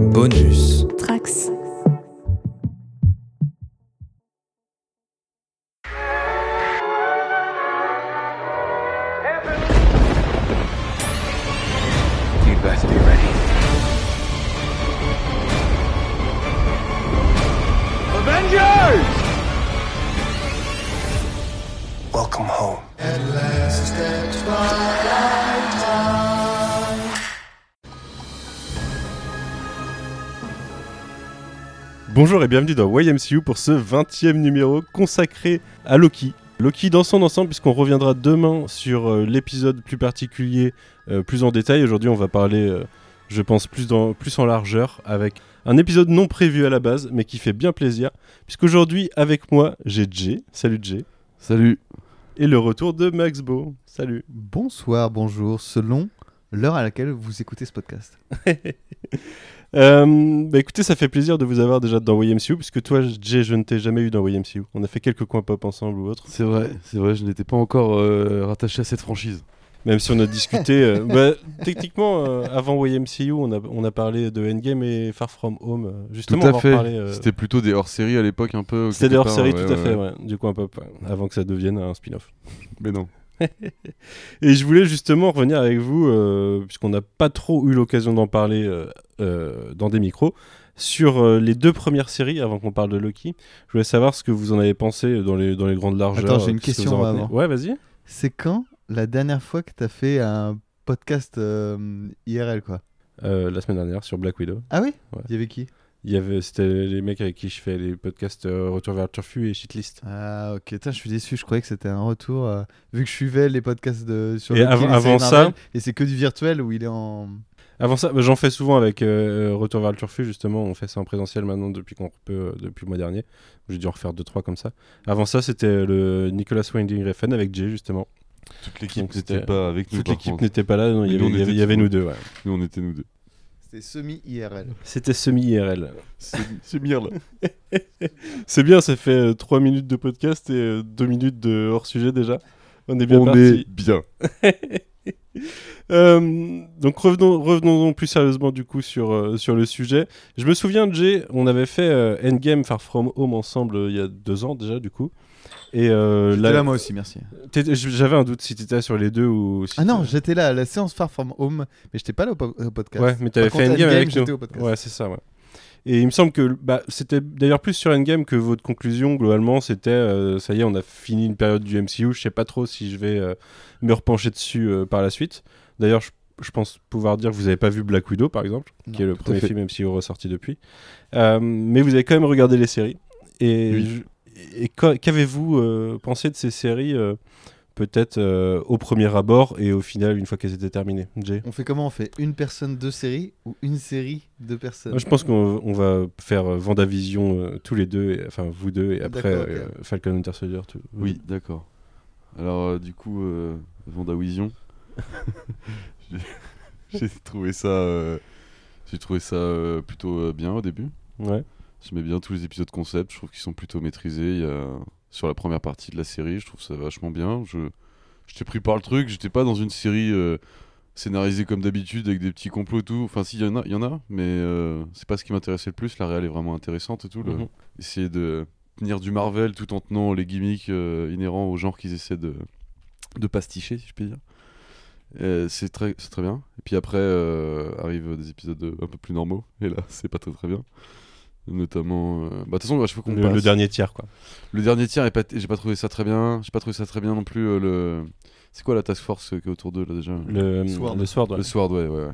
Bonus. Bonjour et bienvenue dans YMCU pour ce 20e numéro consacré à Loki. Loki dans son ensemble puisqu'on reviendra demain sur euh, l'épisode plus particulier, euh, plus en détail. Aujourd'hui on va parler, euh, je pense, plus, dans, plus en largeur avec un épisode non prévu à la base mais qui fait bien plaisir. Puisqu'aujourd'hui avec moi j'ai Jay. Salut Jay. Salut. Et le retour de Max Beau. Salut. Bonsoir, bonjour, selon l'heure à laquelle vous écoutez ce podcast. Euh, bah écoutez, ça fait plaisir de vous avoir déjà dans YMCU, puisque toi, Jay, je ne t'ai jamais eu dans YMCU. On a fait quelques coins pop ensemble ou autre. C'est vrai, c'est vrai, je n'étais pas encore euh, rattaché à cette franchise. Même si on a discuté. euh, bah, techniquement, avant YMCU, on a, on a parlé de Endgame et Far From Home. Justement, Tout à on fait. C'était plutôt des hors-séries à l'époque un peu. C'était des hors-séries, ouais, tout à ouais, fait, du coin pop, avant que ça devienne un spin-off. Mais non. Et je voulais justement revenir avec vous, euh, puisqu'on n'a pas trop eu l'occasion d'en parler euh, euh, dans des micros, sur les deux premières séries avant qu'on parle de Loki. Je voulais savoir ce que vous en avez pensé dans les, dans les grandes largeurs. Attends, j'ai une question avant. Ouais, vas-y. C'est quand la dernière fois que t'as fait un podcast IRL quoi? La semaine dernière sur Black Widow. Ah oui? Ouais. Il y avait qui? Il y avait, c'était les mecs avec qui je fais les podcasts euh, Retour vers le Turfu et Shitlist. Ah ok, Putain, je suis déçu, je croyais que c'était un retour, euh, vu que je suivais les podcasts de, sur Et avant- les avant ça- Marvel, et c'est que du virtuel où il est en... Avant ça, bah, j'en fais souvent avec euh, Retour vers le Turfu, justement. On fait ça en présentiel maintenant depuis qu'on peut, euh, depuis le mois dernier. J'ai dû en refaire 2-3 comme ça. Avant ça, c'était le Nicolas Winding Refn avec Jay, justement. Toute l'équipe Donc, n'était pas avec nous. Toute par l'équipe contre. n'était pas là, il y nous, avait, y y nous deux. ouais. Nous, on était nous deux. C'était semi-IRL. C'était semi-IRL. C'est c'est bien ça fait 3 minutes de podcast et 2 minutes de hors-sujet déjà. On est bien on parti. est bien. Euh, donc revenons, revenons donc plus sérieusement du coup sur, euh, sur le sujet. Je me souviens, Jay, on avait fait euh, Endgame Far From Home ensemble euh, il y a deux ans déjà du coup. Et euh, J'étais là, là moi aussi, merci. j'avais un doute si t'étais sur les deux ou si Ah non, j'étais là à la séance Far From Home, mais j'étais pas là au, po- au podcast. Ouais, mais t'avais Par fait contre, Endgame avec nous. au podcast. Ouais, c'est ça, ouais. Et il me semble que bah, c'était d'ailleurs plus sur Endgame que votre conclusion, globalement, c'était euh, ça y est, on a fini une période du MCU. Je sais pas trop si je vais euh, me repencher dessus euh, par la suite. D'ailleurs, je, je pense pouvoir dire que vous avez pas vu Black Widow, par exemple, Non, qui est le premier fait. film MCU ressorti depuis. Mais vous avez quand même regardé les séries. Et, Oui. Et qu'a- qu'avez-vous euh, pensé de ces séries euh, Peut-être euh, au premier abord et au final, une fois qu'elles étaient terminées? Jay? On fait comment? On fait une personne, deux séries ou une série, deux personnes? Moi, je pense qu'on on va faire Vendavision euh, tous les deux, et- enfin vous deux, et après D'accord, ok. euh, Falcon Winter Soldier. tout- Oui, d'accord. Alors, euh, du coup, euh, Vendavision. J'ai- J'ai trouvé ça. euh, J'ai trouvé ça euh, plutôt euh, bien au début. Ouais. J'aimais bien tous les épisodes concept. Je trouve qu'ils sont plutôt maîtrisés. Il y a... Sur la première partie de la série, je trouve ça vachement bien. Je J'étais pris par le truc. J'étais pas dans une série euh, scénarisée comme d'habitude avec des petits complots et tout. Enfin, si, il y en a, y en a, mais euh, c'est pas ce qui m'intéressait le plus. La réelle est vraiment intéressante et tout. Mhm. Essayer de tenir du Marvel tout en tenant les gimmicks euh, inhérents au genre qu'ils essaient de, de pasticher, si je puis dire. C'est très, très bien. Et puis après, euh, arrivent des épisodes un peu plus normaux. Et là, c'est pas très très bien. Notamment. euh, Bah, de toute façon, à chaque fois qu'on Le, passe- le dernier tiers, quoi. le dernier tiers, est pas j'ai pas trouvé ça très bien. J'ai pas trouvé ça très bien non plus. euh, le... C'est quoi la task force euh, qui est autour d'eux là déjà? Le Sword. le Sword, ouais. Le Sword, ouais, ouais. ouais.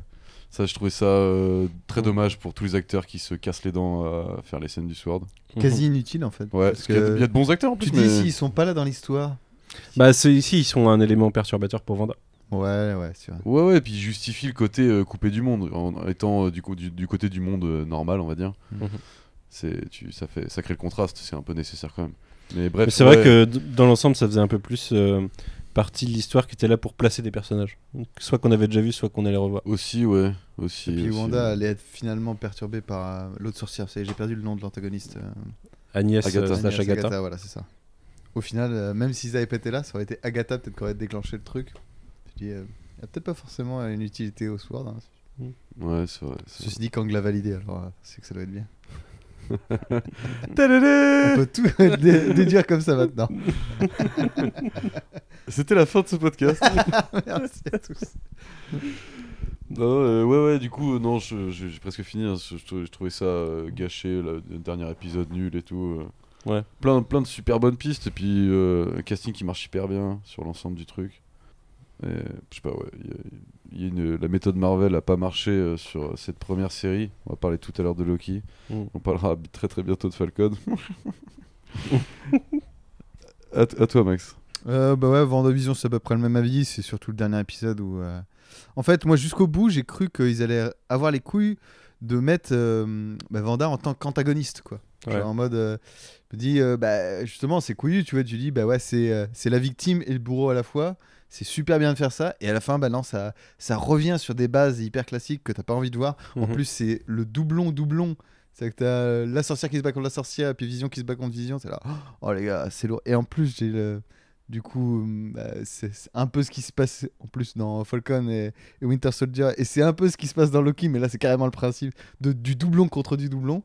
Ça, je trouvais ça euh, très dommage pour tous les acteurs qui se cassent les dents à faire les scènes du Sword. Mhm. Quasi inutile en fait. Ouais, parce parce qu'il y, a de- y a de bons acteurs en plus. tu dis mais- s'ils sont pas là dans l'histoire. Bah, c'est ici, ils sont un élément perturbateur pour Vanda. Ouais, ouais, c'est vrai. Ouais, ouais, et puis il justifie le côté euh, coupé du monde, en étant euh, du, coup, du, du côté du monde euh, normal, on va dire. Mhm. C'est, tu, ça, fait, ça crée le contraste, c'est un peu nécessaire quand même. Mais bref, c'est ouais, vrai que dans l'ensemble, ça faisait un peu plus euh, partie de l'histoire qui était là pour placer des personnages. Donc, Soit qu'on avait déjà vu, soit qu'on allait revoir. Aussi, ouais. Aussi, Et puis aussi, Wanda ouais. allait être finalement perturbée par euh, l'autre sorcière. J'ai perdu le nom de l'antagoniste. euh, Agnès Agatha. Agatha. voilà, c'est ça. Au final, euh, même s'ils avaient pas été là, ça aurait été Agatha peut-être qui aurait déclenché le truc. Je dis, euh, il a peut-être pas forcément une utilité au Sword. hein. Ouais, c'est vrai. Ceci dit, Kang l'a validé, alors euh, c'est que ça doit être bien. On peut tout dé- déduire comme ça maintenant. C'était la fin de ce podcast. Merci à tous. non, euh, ouais, ouais, du coup, euh, non, j'ai presque fini. hein, je, je trou- je trouvais ça euh, gâché, là, le dernier épisode nul et tout. euh. Ouais. Plein, plein de super bonnes pistes et puis euh, un casting qui marche hyper bien sur l'ensemble du truc. Et, je sais pas, ouais, il y a- il y a une- la méthode Marvel a pas marché euh, sur cette première série. On va parler tout à l'heure de Loki. Mm. On parlera très très bientôt de Falcon. à, toi, Max. Euh, bah ouais, Vendavision, c'est à peu près le même avis. C'est surtout le dernier épisode où. euh, En fait, moi, jusqu'au bout, j'ai cru qu'ils allaient avoir les couilles de mettre euh, bah, Vanda en tant qu'antagoniste, quoi. Ouais. Genre en mode. euh, je me dis, euh, bah, justement, c'est couillu, tu vois. Tu dis, bah ouais, c'est euh, c'est la victime et le bourreau à la fois. C'est super bien de faire ça. Et à la fin, bah non, ça, ça revient sur des bases hyper classiques que t'as pas envie de voir. En Mhm. plus, c'est le doublon-doublon. C'est que t'as la sorcière qui se bat contre la sorcière, puis Vision qui se bat contre Vision. C'est là, oh les gars, c'est lourd. Et en plus, j'ai le. Du coup, bah, c'est un peu ce qui se passe en plus dans Falcon et, et Winter Soldier. Et c'est un peu ce qui se passe dans Loki, mais là, c'est carrément le principe de, du doublon contre du doublon.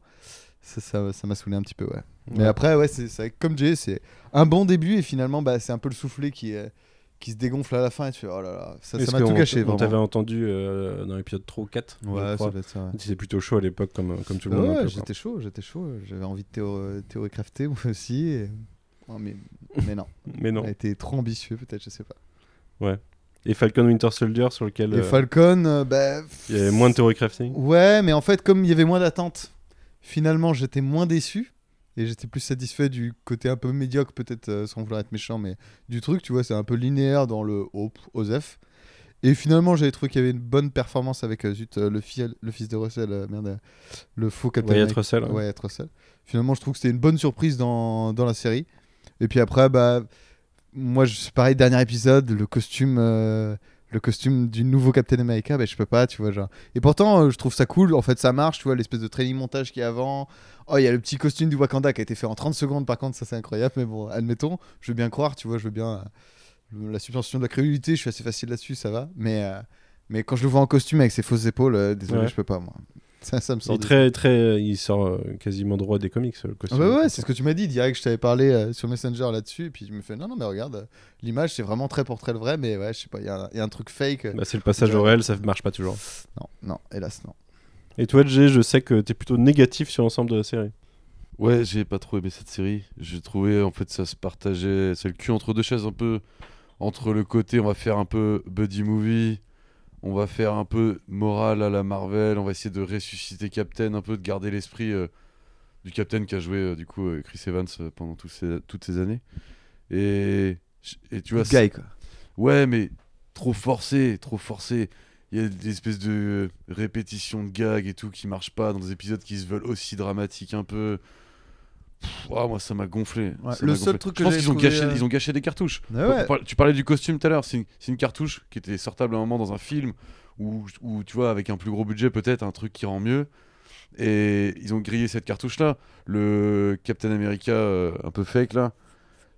Ça ça ça m'a saoulé un petit peu, ouais. Mais après, ouais, c'est comme Jay, c'est un bon début et finalement, bah, c'est un peu le soufflet qui, est- qui se dégonfle à la fin et tu fais, oh là là, ça m'a tout gâché. On t'avait entendu euh, dans l'épisode 3 ou 4. je Ouais, ça être ça. ouais. C'est plutôt chaud à l'époque, comme, comme tout le Ouais, monde. quoi. j'étais chaud, j'étais chaud. J'avais envie de théo- théorie crafter moi aussi. et- Ouais, mais, mais non, Mais non. on a été trop ambitieux peut-être, je sais pas. Et Falcon Winter Soldier, sur lequel Et euh, Falcon, euh, bah, il y avait moins de theory crafting. Ouais, mais en fait, comme il y avait moins d'attentes, finalement, j'étais moins déçu. Et j'étais plus satisfait du côté un peu médiocre, peut-être euh, sans vouloir être méchant, mais du truc, tu vois, c'est un peu linéaire dans le Hope, Osef. Et finalement, j'avais trouvé qu'il y avait une bonne performance avec euh, zut, euh, le, le fils de Russell, euh, merde, le faux Captain Wyatt. Russell. hein. Ouais, être Russell. Finalement, je trouve que c'était une bonne surprise dans, dans la série. Et puis après, bah, moi, je- pareil, dernier épisode, le costume, euh, le costume du nouveau Captain America, bah, je peux pas, tu vois, genre. Et pourtant, euh, je trouve ça cool. En fait, ça marche, tu vois, l'espèce de training montage qu'il y a avant. Oh, il y a le petit costume du Wakanda qui a été fait en 30 secondes, par contre, ça c'est incroyable, mais bon, admettons, je veux bien croire, tu vois, je veux bien. euh, la suspension de la crédulité, je suis assez facile là-dessus, ça va. Mais, euh, mais quand je le vois en costume avec ses fausses épaules, euh, désolé, Ouais. je peux pas, moi. Ça, ça me Il, sort. très, très, euh, il sort euh, quasiment droit des comics, le Ah bah ouais, c'est ce que tu m'as dit. Direct, je t'avais parlé euh, sur Messenger là-dessus. Et puis je me fais non, non, mais regarde, euh, l'image c'est vraiment très portrait le vrai. Mais ouais, je sais pas, il y, a un- il y a un truc fake. euh, Bah, c'est le passage au réel, ça marche pas toujours. Non, non, hélas, non. Et toi, Jay, je sais que t'es plutôt négatif sur l'ensemble de la série. Ouais, j'ai pas trop aimé cette série. J'ai trouvé, en fait, ça se partageait. C'est le cul entre deux chaises, un peu. Entre le côté, on va faire un peu buddy movie. On va faire un peu morale à la Marvel. On va essayer de ressusciter Captain, un peu de garder l'esprit euh, du Captain qui a joué, euh, du coup, euh, Chris Evans pendant ces- toutes ces années. Et, et tu vois, guy, quoi. Ouais, mais trop forcé, trop forcé. Il y a des espèces de répétitions de gags et tout qui marchent pas dans des épisodes qui se veulent aussi dramatiques un peu. Pff, ouah, moi, ça m'a gonflé. Ouais, Ça le seul gonflé. truc Je que pense j'ai qu'ils ont, trouvé, gâché, euh, ils ont gâché des cartouches. Ouais. Tu par- Tu parlais du costume tout à l'heure. C'est une, cartouche qui était sortable à un moment dans un film où, où, tu vois, avec un plus gros budget, peut-être, un truc qui rend mieux. Et ils ont grillé cette cartouche-là. Le Captain America euh, un peu fake, là.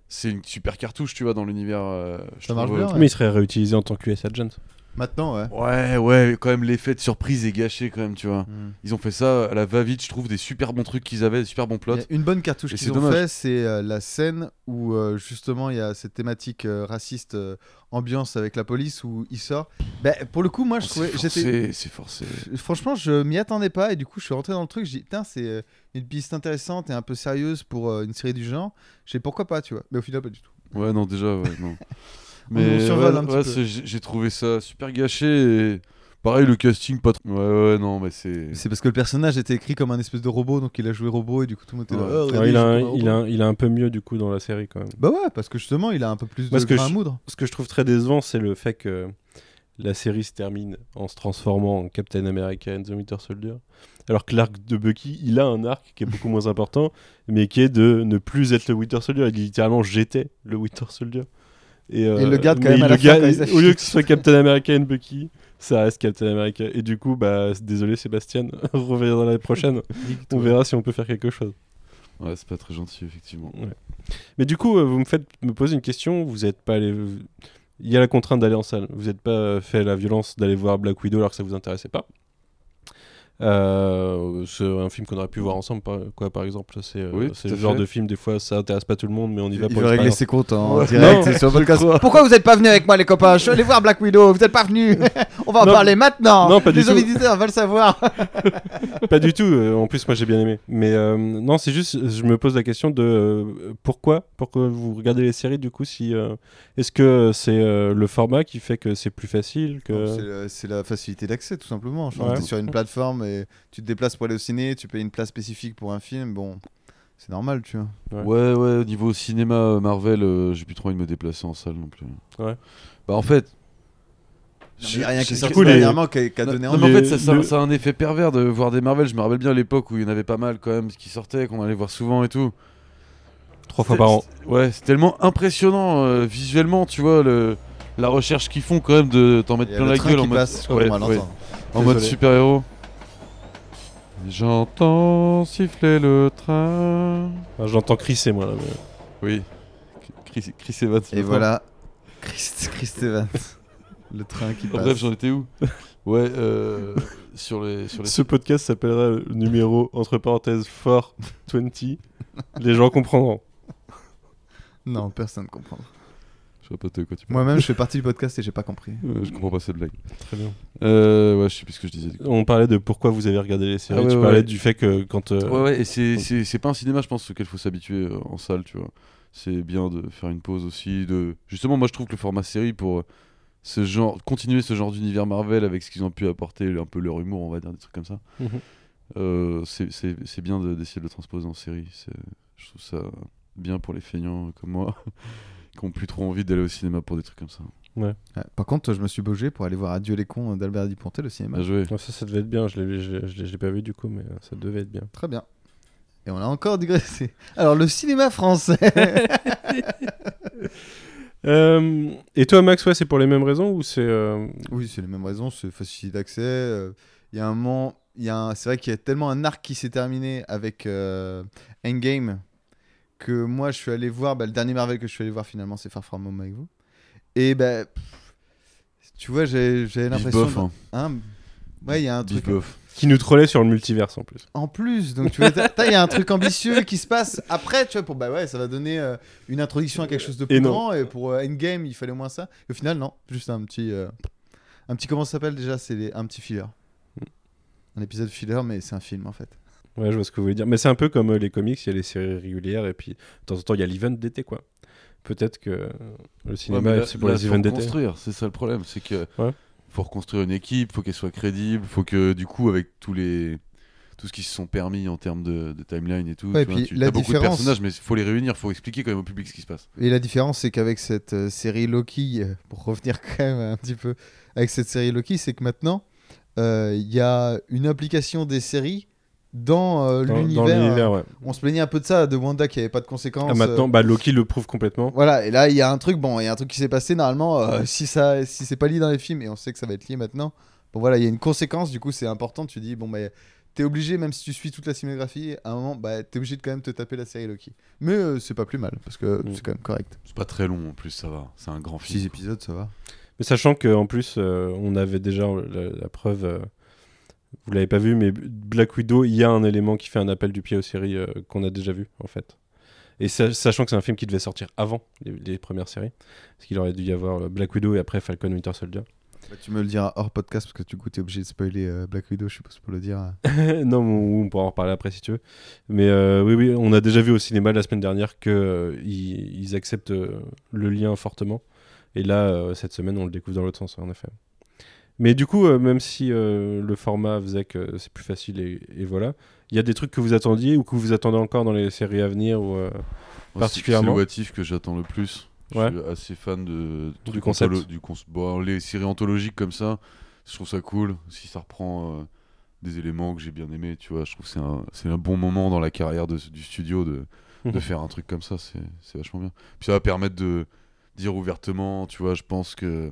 C'est une super cartouche, tu vois, dans l'univers. euh, je Ça marche trouve, bien, Ouais. Mais il serait réutilisé en tant que US Agent. Maintenant, ouais. Ouais, ouais, quand même l'effet de surprise est gâché quand même, tu vois. Hmm. Ils ont fait ça à la va-vite, je trouve, des super bons trucs qu'ils avaient, des super bons plots. Une bonne cartouche Et qu'ils c'est ont dommage. fait, c'est euh, la scène où euh, justement il y a cette thématique euh, raciste euh, ambiance avec la police où il sort. Bah, pour le coup, moi je Oh, trouvais, c'est forcé, c'est forcé. Franchement, je m'y attendais pas et du coup, je suis rentré dans le truc. J'ai dit, putain, c'est euh, une piste intéressante et un peu sérieuse pour euh, une série du genre. Je sais pourquoi pas, tu vois. Mais au final, pas du tout. Ouais, non, déjà, ouais, non. On Mais survole ouais, un petit ouais, j'ai trouvé ça super gâché et pareil, le casting, pas trop. Ouais, ouais, non, mais c'est. C'est parce que le personnage était écrit comme un espèce de robot, donc il a joué robot et du coup tout le monde était là. Ouais. Oh, il, a un, il, a robot. un, il a un peu mieux du coup dans la série quand même. Bah ouais, parce que justement, il a un peu plus Parce de que grain à je- moudre. Ce que je trouve très décevant, c'est le fait que la série se termine en se transformant en Captain America and the Winter Soldier. Alors que l'arc de Bucky, il a un arc qui est beaucoup moins important, mais qui est de ne plus être le Winter Soldier. Il dit littéralement j'étais le Winter Soldier. Et, euh, Et il le garde quand même à la fin garde- Au lieu que ce soit Captain America and Bucky, ça reste Captain America. Et du coup, bah, désolé Sébastien, on reviendra l'année prochaine. On verra si on peut faire quelque chose. Ouais, c'est pas très gentil, effectivement. Mais du coup, euh, vous me faites me poser une question. Vous n'êtes pas allé. Il y a la contrainte d'aller en salle. Vous n'êtes pas euh, fait la violence d'aller voir Black Widow alors que ça vous intéressait pas. Euh, c'est un film qu'on aurait pu voir ensemble, par, quoi, par exemple. C'est euh, Oui, le genre fait. de film, des fois, ça intéresse pas tout le monde, mais on y va Il pour veut régler ses comptes en Ouais. direct Non, sur podcast. Pourquoi vous n'êtes pas venus avec moi, les copains? Je suis allé voir Black Widow, vous n'êtes pas venus On va en Non. parler maintenant Non, pas du Les auditeurs veulent savoir Pas du tout. euh, en plus, moi, j'ai bien aimé. Mais euh, non, c'est juste, je me pose la question de euh, pourquoi, pourquoi vous regardez les séries du coup si euh, est-ce que c'est euh, le format qui fait que c'est plus facile que C'est la- facilité d'accès, tout simplement. Je Ouais. Tu es sur une plateforme tu te déplaces pour aller au ciné, tu payes une place spécifique pour un film, bon, c'est normal, tu vois. Ouais. Ouais, ouais, au niveau cinéma euh, Marvel, euh, j'ai plus trop envie de me déplacer en salle non plus. Ouais. Bah en fait. Il n'y a rien qui les- dernièrement qui a, donné non, envie. mais en fait, ça, ça- le- ça a un effet pervers de voir des Marvel. Je me rappelle bien à l'époque où il y en avait pas mal quand même qui sortaient, qu'on allait voir souvent et tout. trois fois par an. Ouais, c'est tellement impressionnant euh, visuellement, tu vois, le, la recherche qu'ils font quand même de t'en mettre plein le la gueule en mode, passe, ouais, ouais, en super-héros. J'entends siffler le train. Enfin, J'entends crisser moi là. mais- Oui. Chris, Chris Evans. Et voilà, Chris, Chris Evans, le train qui passe. Bref, j'en étais où? Ouais, euh, sur les sur les Ce podcast s'appellera le numéro entre parenthèses fort 20. les gens comprendront. Non, personne ne comprend. Je sais pas de quoi tu parles. Moi-même, je fais partie du podcast et j'ai pas compris. Euh, je comprends pas cette blague. Très bien. Euh, ouais, je sais plus ce que je disais. On parlait de pourquoi vous avez regardé les séries. Ah ouais, tu ouais, parlais ouais. du fait que quand euh, Ouais, ouais, et c'est, c'est, c'est pas un cinéma, je pense, auquel faut s'habituer euh, en salle, tu vois. C'est bien de faire une pause aussi. De... Justement, moi, je trouve que le format série, pour ce genre, continuer ce genre d'univers Marvel avec ce qu'ils ont pu apporter, un peu leur humour, on va dire, des trucs comme ça, Mhm. euh, c'est, c'est, c'est bien de- d'essayer de le transposer en série. C'est, je trouve ça bien pour les feignants comme moi, qui ont plus trop envie d'aller au cinéma pour des trucs comme ça. Ouais. Par contre, je me suis bougé pour aller voir Adieu les cons d'Albert Dupontel au cinéma. Bien joué. Ça, ça devait être bien. Je l'ai, je, l'ai- pas vu du coup, mais euh, ça devait être bien. Très bien. Et on a encore digressé. Alors, le cinéma français. Euh, et toi, Max, ouais, c'est pour les mêmes raisons ou c'est euh, oui, c'est les mêmes raisons. C'est facile d'accès. euh, Il y a un moment. il Y a un- C'est vrai qu'il y a tellement un arc qui s'est terminé avec euh, Endgame que moi, je suis allé voir. bah, le dernier Marvel que je suis allé voir finalement, c'est Far From Home avec vous. Et ben. tu vois, j'ai l'impression. hein. hein, ouais, il y a un truc. bof. qui nous trollait sur le multiverse en plus En plus, donc tu vois, il y a un truc ambitieux qui se passe après, tu vois, pour bah ouais, ça va donner euh, une introduction à quelque chose de plus Et grand, et pour euh, Endgame, il fallait au moins ça. Et au final, non, juste un petit, euh, un petit comment ça s'appelle déjà, c'est un petit filler, un épisode filler, mais c'est un film en fait. Ouais, je vois ce que vous voulez dire. Mais c'est un peu comme euh, les comics, il y a les séries régulières et puis de temps en temps il y a l'event d'été quoi. Peut-être que euh, le Ouais, cinéma mais là- c'est pour là, les events d'été. reconstruire, c'est ça le problème, c'est que Ouais. faut reconstruire une équipe, faut qu'elle soit crédible, faut que du coup avec tous les tout ce qui se sont permis en termes de, de timeline et tout, Ouais, tu puis vois, tu la as beaucoup de personnages, mais faut les réunir, faut expliquer quand même au public ce qui se passe. Et la différence, c'est qu'avec cette euh, série Loki, pour revenir quand même un petit peu avec cette série Loki, c'est que maintenant, euh, il y a une implication des séries dans euh, Dans, dans l'univers. ouais. On se plaignait un peu de ça, de Wanda qui avait pas de conséquences. Ah, maintenant, euh, bah, Loki le prouve complètement. Voilà, et là il y a un truc, bon, il y a un truc qui s'est passé normalement. euh, si ça, si c'est pas lié dans les films, et on sait que ça va être lié maintenant. Bon voilà, il y a une conséquence, du coup c'est important. Tu dis bon bah t'es obligé, même si tu suis toute la cinématographie, à un moment bah t'es obligé de quand même te taper la série Loki. Mais euh, c'est pas plus mal parce que Mm. c'est quand même correct. C'est pas très long en plus, ça va, c'est un grand film. 6 épisodes, ça va. Mais sachant qu'en plus, euh, on avait déjà la, la preuve, euh, vous l'avez pas vu, mais Black Widow, il y a un élément qui fait un appel du pied aux séries euh, qu'on a déjà vu en fait. Et sa- sachant que c'est un film qui devait sortir avant les, les premières séries, parce qu'il aurait dû y avoir euh, Black Widow et après Falcon Winter Soldier. Bah, tu me le diras hors podcast parce que du coup t'es obligé de spoiler euh, Black Widow, je suppose pour le dire. non, on, on pourra en reparler après si tu veux. Mais euh, oui, oui, on a déjà vu au cinéma la semaine dernière euh, ils, acceptent le lien fortement. Et là, cette semaine, on le découvre dans l'autre sens, en effet. Mais du coup, euh, même si euh, le format faisait que c'est plus facile et, et voilà, il y a des trucs que vous attendiez ou que vous attendez encore dans les séries à venir ou, euh, c'est- particulièrement. C'est le What If que j'attends le plus. Ouais. Je suis assez fan de, de Du concept. du cons- bon, les séries anthologiques comme ça, je trouve ça cool. Si ça reprend euh, des éléments que j'ai bien aimés, tu vois, je trouve que c'est un, c'est un bon moment dans la carrière de- du studio de, de Mhm. faire un truc comme ça. C'est c'est vachement bien. Puis ça va permettre de dire ouvertement, tu vois, je pense que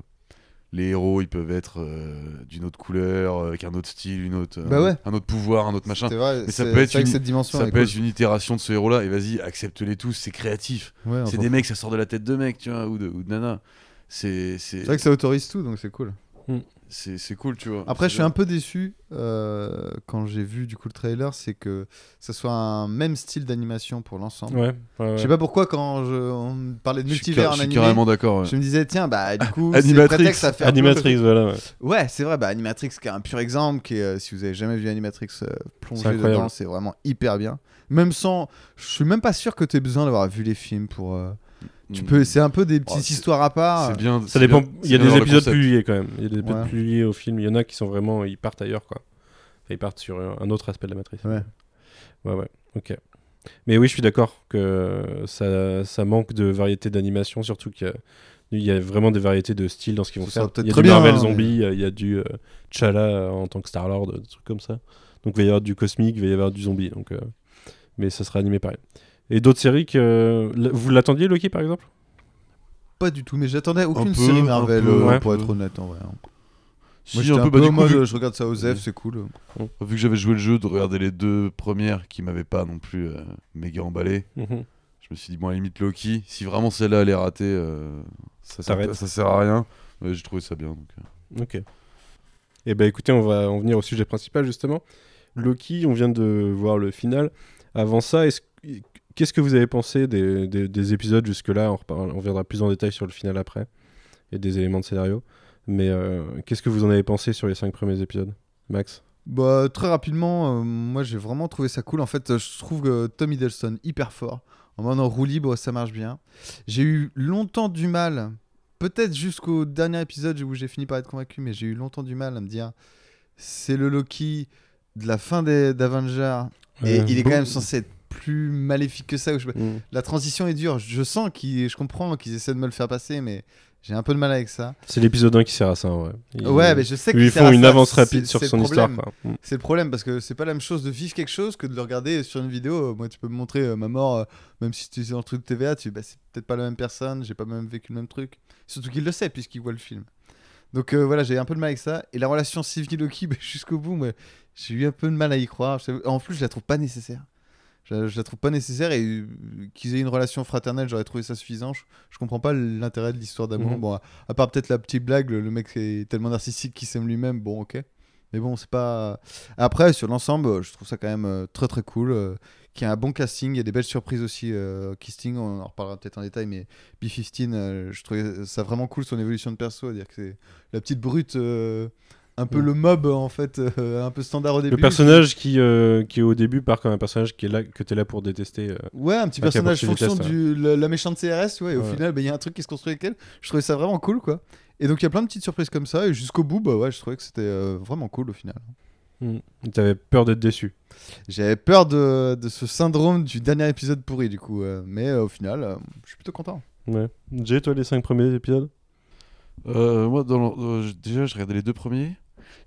les héros, ils peuvent être euh, d'une autre couleur, euh, avec un autre style, une autre, Bah un, ouais. autre- un autre pouvoir, un autre machin. C'est vrai, Mais ça c'est- peut être c'est vrai que une- cette dimension Ça peut cool. être une itération de ce héros-là, et vas-y, accepte-les tous, c'est créatif. Ouais, C'est des mecs, ça sort de la tête de mecs, tu vois, ou de, ou de nana. C'est vrai que ça autorise tout donc c'est cool. c'est c'est cool, tu vois. Après, je suis un peu déçu euh, quand j'ai vu du coup le trailer, c'est que ça soit un même style d'animation pour l'ensemble. Ouais, ouais, ouais. Je sais pas pourquoi quand je, on parlait de multivers en je suis animé, carrément d'accord. ouais. je me disais tiens bah du coup Animatrix. à faire Animatrix, voilà. ouais. Ouais, c'est vrai, bah, Animatrix qui est un pur exemple, qui est, euh, si vous avez jamais vu Animatrix euh, plonger dedans, c'est vraiment hyper bien. Même sans, je suis même pas sûr que tu aies besoin d'avoir vu les films pour. Euh, Tu peux, c'est un peu des Oh, petites c'est- histoires à part. C'est bien. Ça dépend. bien- Il y a des épisodes plus liés quand même. Il y a des épisodes Ouais. plus liés au film. Il y en a qui sont vraiment. Ils partent ailleurs, quoi. Enfin, ils partent sur euh, un autre aspect de la matrice. Ouais. Ouais, ouais. Ok. Mais oui, je suis d'accord que ça, ça manque de variété d'animation, surtout qu'il y a. Il y a vraiment des variétés de styles dans ce qu'ils vont faire. Il y a du bien, Marvel hein, Zombie, il y a du euh, T'Challa euh, en tant que Star-Lord, des trucs comme ça. Donc il va y avoir du cosmique, il va y avoir du zombie. Donc, euh, Mais ça sera animé pareil. Et d'autres séries que. Vous l'attendiez, Loki, par exemple? Pas du tout, mais j'attendais aucune peu, série Marvel, peu, euh, ouais. pour être honnête en vrai. hein. Si, Moi un peu, bah, du coup, vu- je regarde ça aux F, c'est cool. Vu que j'avais joué le jeu, de regarder les deux premières qui m'avaient pas non plus euh, méga emballé, Mhm. je me suis dit, bon, à la limite, Loki, si vraiment celle-là elle est ratée, euh, ça, sert, ça sert à rien. Ouais, J'ai trouvé ça bien. Donc, euh. Ok. Eh ben écoutez, on va en venir au sujet principal justement. Loki, on vient de voir le final. Avant ça, est-ce- qu'est-ce que vous avez pensé des, des- des épisodes jusque-là on, reparle- on viendra plus en détail sur le final après et des éléments de scénario. Mais euh, qu'est-ce que vous en avez pensé sur les cinq premiers épisodes, Max? Bah, très rapidement, euh, moi j'ai vraiment trouvé ça cool. En fait, euh, je trouve que Tom Hiddleston hyper fort. En mode en roue libre, ça marche bien. J'ai eu longtemps du mal, peut-être jusqu'au dernier épisode où j'ai fini par être convaincu, mais j'ai eu longtemps du mal à me dire c'est le Loki de la fin des- d'Avengers et Euh, il est quand même censé être plus maléfique que ça. je. Mm. La transition est dure. Je sens qu'ils, je comprends qu'ils essaient de me le faire passer, mais j'ai un peu de mal avec ça. C'est l'épisode 1 qui sert à ça, ouais. Ils, Ouais, mais je sais ils qu'ils font une avance rapide sur son histoire. Mm. C'est le problème parce que c'est pas la même chose de vivre quelque chose que de le regarder sur une vidéo. Euh, Moi, tu peux me montrer euh, ma mort, euh, même si tu es dans le truc de TVA, tu bah, c'est peut-être pas la même personne, j'ai pas même vécu le même truc. Surtout qu'il le sait puisqu'il voit le film. Donc euh, voilà, j'ai un peu de mal avec ça. Et la relation Sylvie Loki, bah, jusqu'au bout, j'ai eu un peu de mal à y croire. En plus, je la trouve pas nécessaire. Je, je la trouve pas nécessaire et euh, qu'ils aient une relation fraternelle, j'aurais trouvé ça suffisant. Je, je comprends pas l'intérêt de l'histoire d'amour. Mhm. Bon, à, à part peut-être la petite blague, le, le mec est tellement narcissique qu'il s'aime lui-même. Bon, ok. Mais bon, c'est pas. Après, sur l'ensemble, je trouve ça quand même euh, très très cool. euh, qu'il y a un bon casting, il y a des belles surprises aussi. Euh, casting, on en reparlera peut-être en détail, mais B15, euh, je trouvais ça vraiment cool son évolution de perso. à dire que c'est la petite brute, euh, un peu Mm. le mob en fait, euh, un peu standard au début. Le personnage qui, euh, qui au début part comme un personnage qui est là, que tu es là pour détester. euh, Ouais, un petit personnage fonction le test, du la, la méchante CRS, ouais, et au Ouais. final, bah, il y a un truc qui se construit avec elle. Je trouvais ça vraiment cool, quoi. Et donc il y a plein de petites surprises comme ça, et jusqu'au bout, bah ouais, je trouvais que c'était euh, vraiment cool au final. mm. T'avais peur d'être déçu. J'avais peur de, de ce syndrome du dernier épisode pourri, du coup, euh, mais euh, au final, euh, je suis plutôt content. Ouais. Jay, toi, les cinq premiers épisodes? Euh, moi, dans le- euh, je- déjà, je regardais les deux premiers.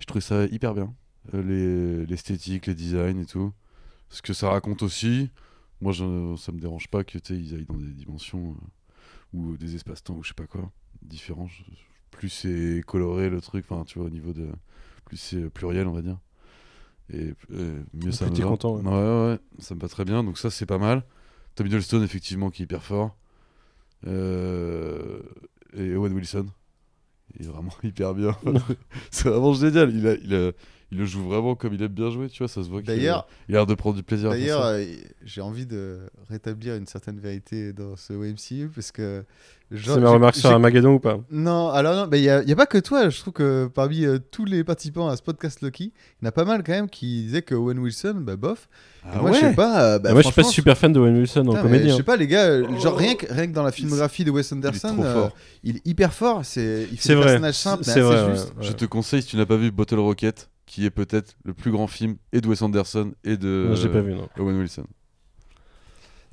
Je trouvais ça hyper bien. Euh, les- L'esthétique, les designs et tout. Ce que ça raconte aussi. Moi, je, ça me dérange pas que ils aillent dans des dimensions euh, ou des espaces-temps ou je sais pas quoi différents. Je- plus c'est coloré le truc, enfin, tu vois, au niveau de. Plus c'est pluriel, on va dire. Et euh, mieux ça me va. content, ouais. ouais, ouais, ouais, ça me va très bien. Donc, ça, c'est pas mal. Tom Hiddleston, effectivement, qui est hyper fort. Euh, et Owen Wilson. Il est vraiment hyper bien. c'est vraiment génial. Il, a, il le joue vraiment comme il aime bien jouer, tu vois. Ça se voit qu'il a l'air de prendre du plaisir D'ailleurs, euh, j'ai envie de rétablir une certaine vérité dans ce MCU, parce que. C'est ma remarque sur Armageddon ou pas Non, alors non, il n'y a, y a pas que toi. Je trouve que parmi euh, tous les participants à ce podcast Loki, il y en a pas mal quand même qui disaient que Owen Wilson, bah bof. Ah moi, je sais pas. euh, bah, Ah, Moi, je suis pas super fan de Owen Wilson en mais comédie. Je hein. sais pas, les gars, genre rien que, rien que dans la filmographie de Wes Anderson, euh, fort. il est hyper fort. C'est, il fait vrai. mais assez vrai. ouais, Je ouais. te conseille, si tu n'as pas vu Bottle Rocket, qui est peut-être le plus grand film et de Wes Anderson et de Non, j'ai pas vu, non. Owen Wilson.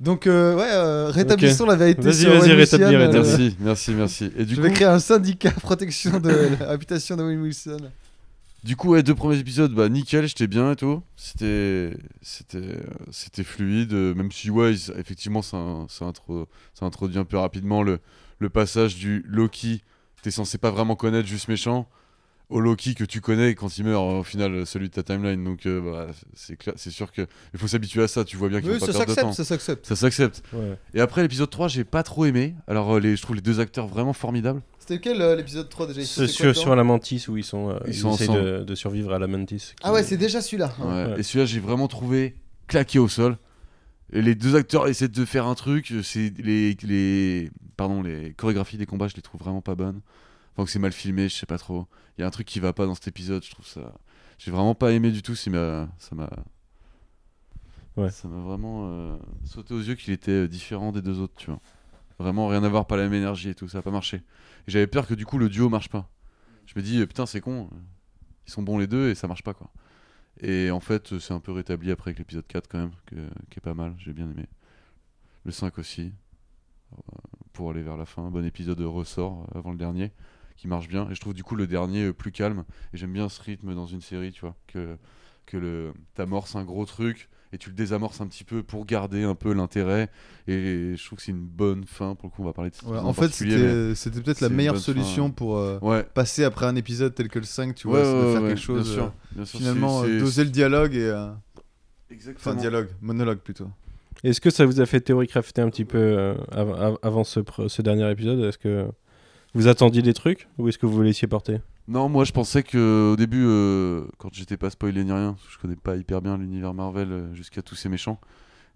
Donc, euh, ouais, euh, rétablissons la vérité Vas-y, sur vas-y, Owen Wilson. rétablis, euh, rétablis. Merci, merci, merci. Et du je coup, vais créer un syndicat protection de la réputation d'Owen Wilson. Du coup, ouais, deux premiers épisodes, bah nickel, j'étais bien et tout. C'était, c'était, c'était fluide, même si ouais, effectivement, ça, ça, intro- ça introduit un peu rapidement le, le passage du Loki. T'es censé pas vraiment connaître, juste méchant, au Loki que tu connais quand il meurt au final celui de ta timeline donc euh, bah, c'est clair c'est sûr que il faut s'habituer à ça tu vois bien qu'il Oui, faut ça pas perdre de temps s'accepte, ça s'accepte. ça s'accepte Ouais. et après l'épisode 3 j'ai pas trop aimé alors euh, les, je trouve les deux acteurs vraiment formidables C'était lequel euh, l'épisode 3 déjà? C'est sur, sur la mantis où ils sont, euh, Ils ils sont ensemble. de, de survivre à la mantis. qui- Ah ouais, c'est déjà celui-là. Ouais. Ouais. et celui-là j'ai vraiment trouvé claqué au sol et les deux acteurs essaient de faire un truc c'est les, les pardon les chorégraphies des combats je les trouve vraiment pas bonnes enfin que c'est mal filmé je sais pas trop. Il y a un truc qui va pas dans cet épisode je trouve ça. J'ai vraiment pas aimé du tout ça m'a ça m'a Ouais. ça m'a vraiment euh, sauté aux yeux qu'il était euh, différent des deux autres tu vois. Vraiment rien à voir pas la même énergie et tout ça a pas marché. Et j'avais peur que du coup le duo marche pas. Je me dis putain c'est con ils sont bons les deux et ça marche pas quoi. Et en fait c'est un peu rétabli après avec l'épisode 4 quand même que- qui est pas mal j'ai bien aimé. Le 5 aussi. Euh, pour aller vers la fin bon épisode de ressort avant le dernier qui marche bien. Et je trouve du coup le dernier euh, plus calme. Et j'aime bien ce rythme dans une série tu vois que que le t'amorces un gros truc et tu le désamorces un petit peu pour garder un peu l'intérêt. Et je trouve que c'est une bonne fin. Pour le coup on va parler de cette Ouais, en fait, c'était c'était peut-être la meilleure fin, solution pour euh, ouais. passer après un épisode tel que le 5, tu Ouais, vois, c'est de faire ouais, quelque chose. bien sûr, euh, bien sûr, finalement, doser le dialogue et. euh, exactement. Enfin, dialogue, monologue plutôt. Est-ce que ça vous a fait théorie crafter un petit peu euh, av- av- avant ce, ce dernier épisode? Est-ce que vous attendiez des trucs ou est-ce que vous vous laissiez porter? Non, moi je pensais que au début, euh, quand j'étais pas spoilé ni rien, parce que je connais pas hyper bien l'univers Marvel euh, jusqu'à tous ces méchants,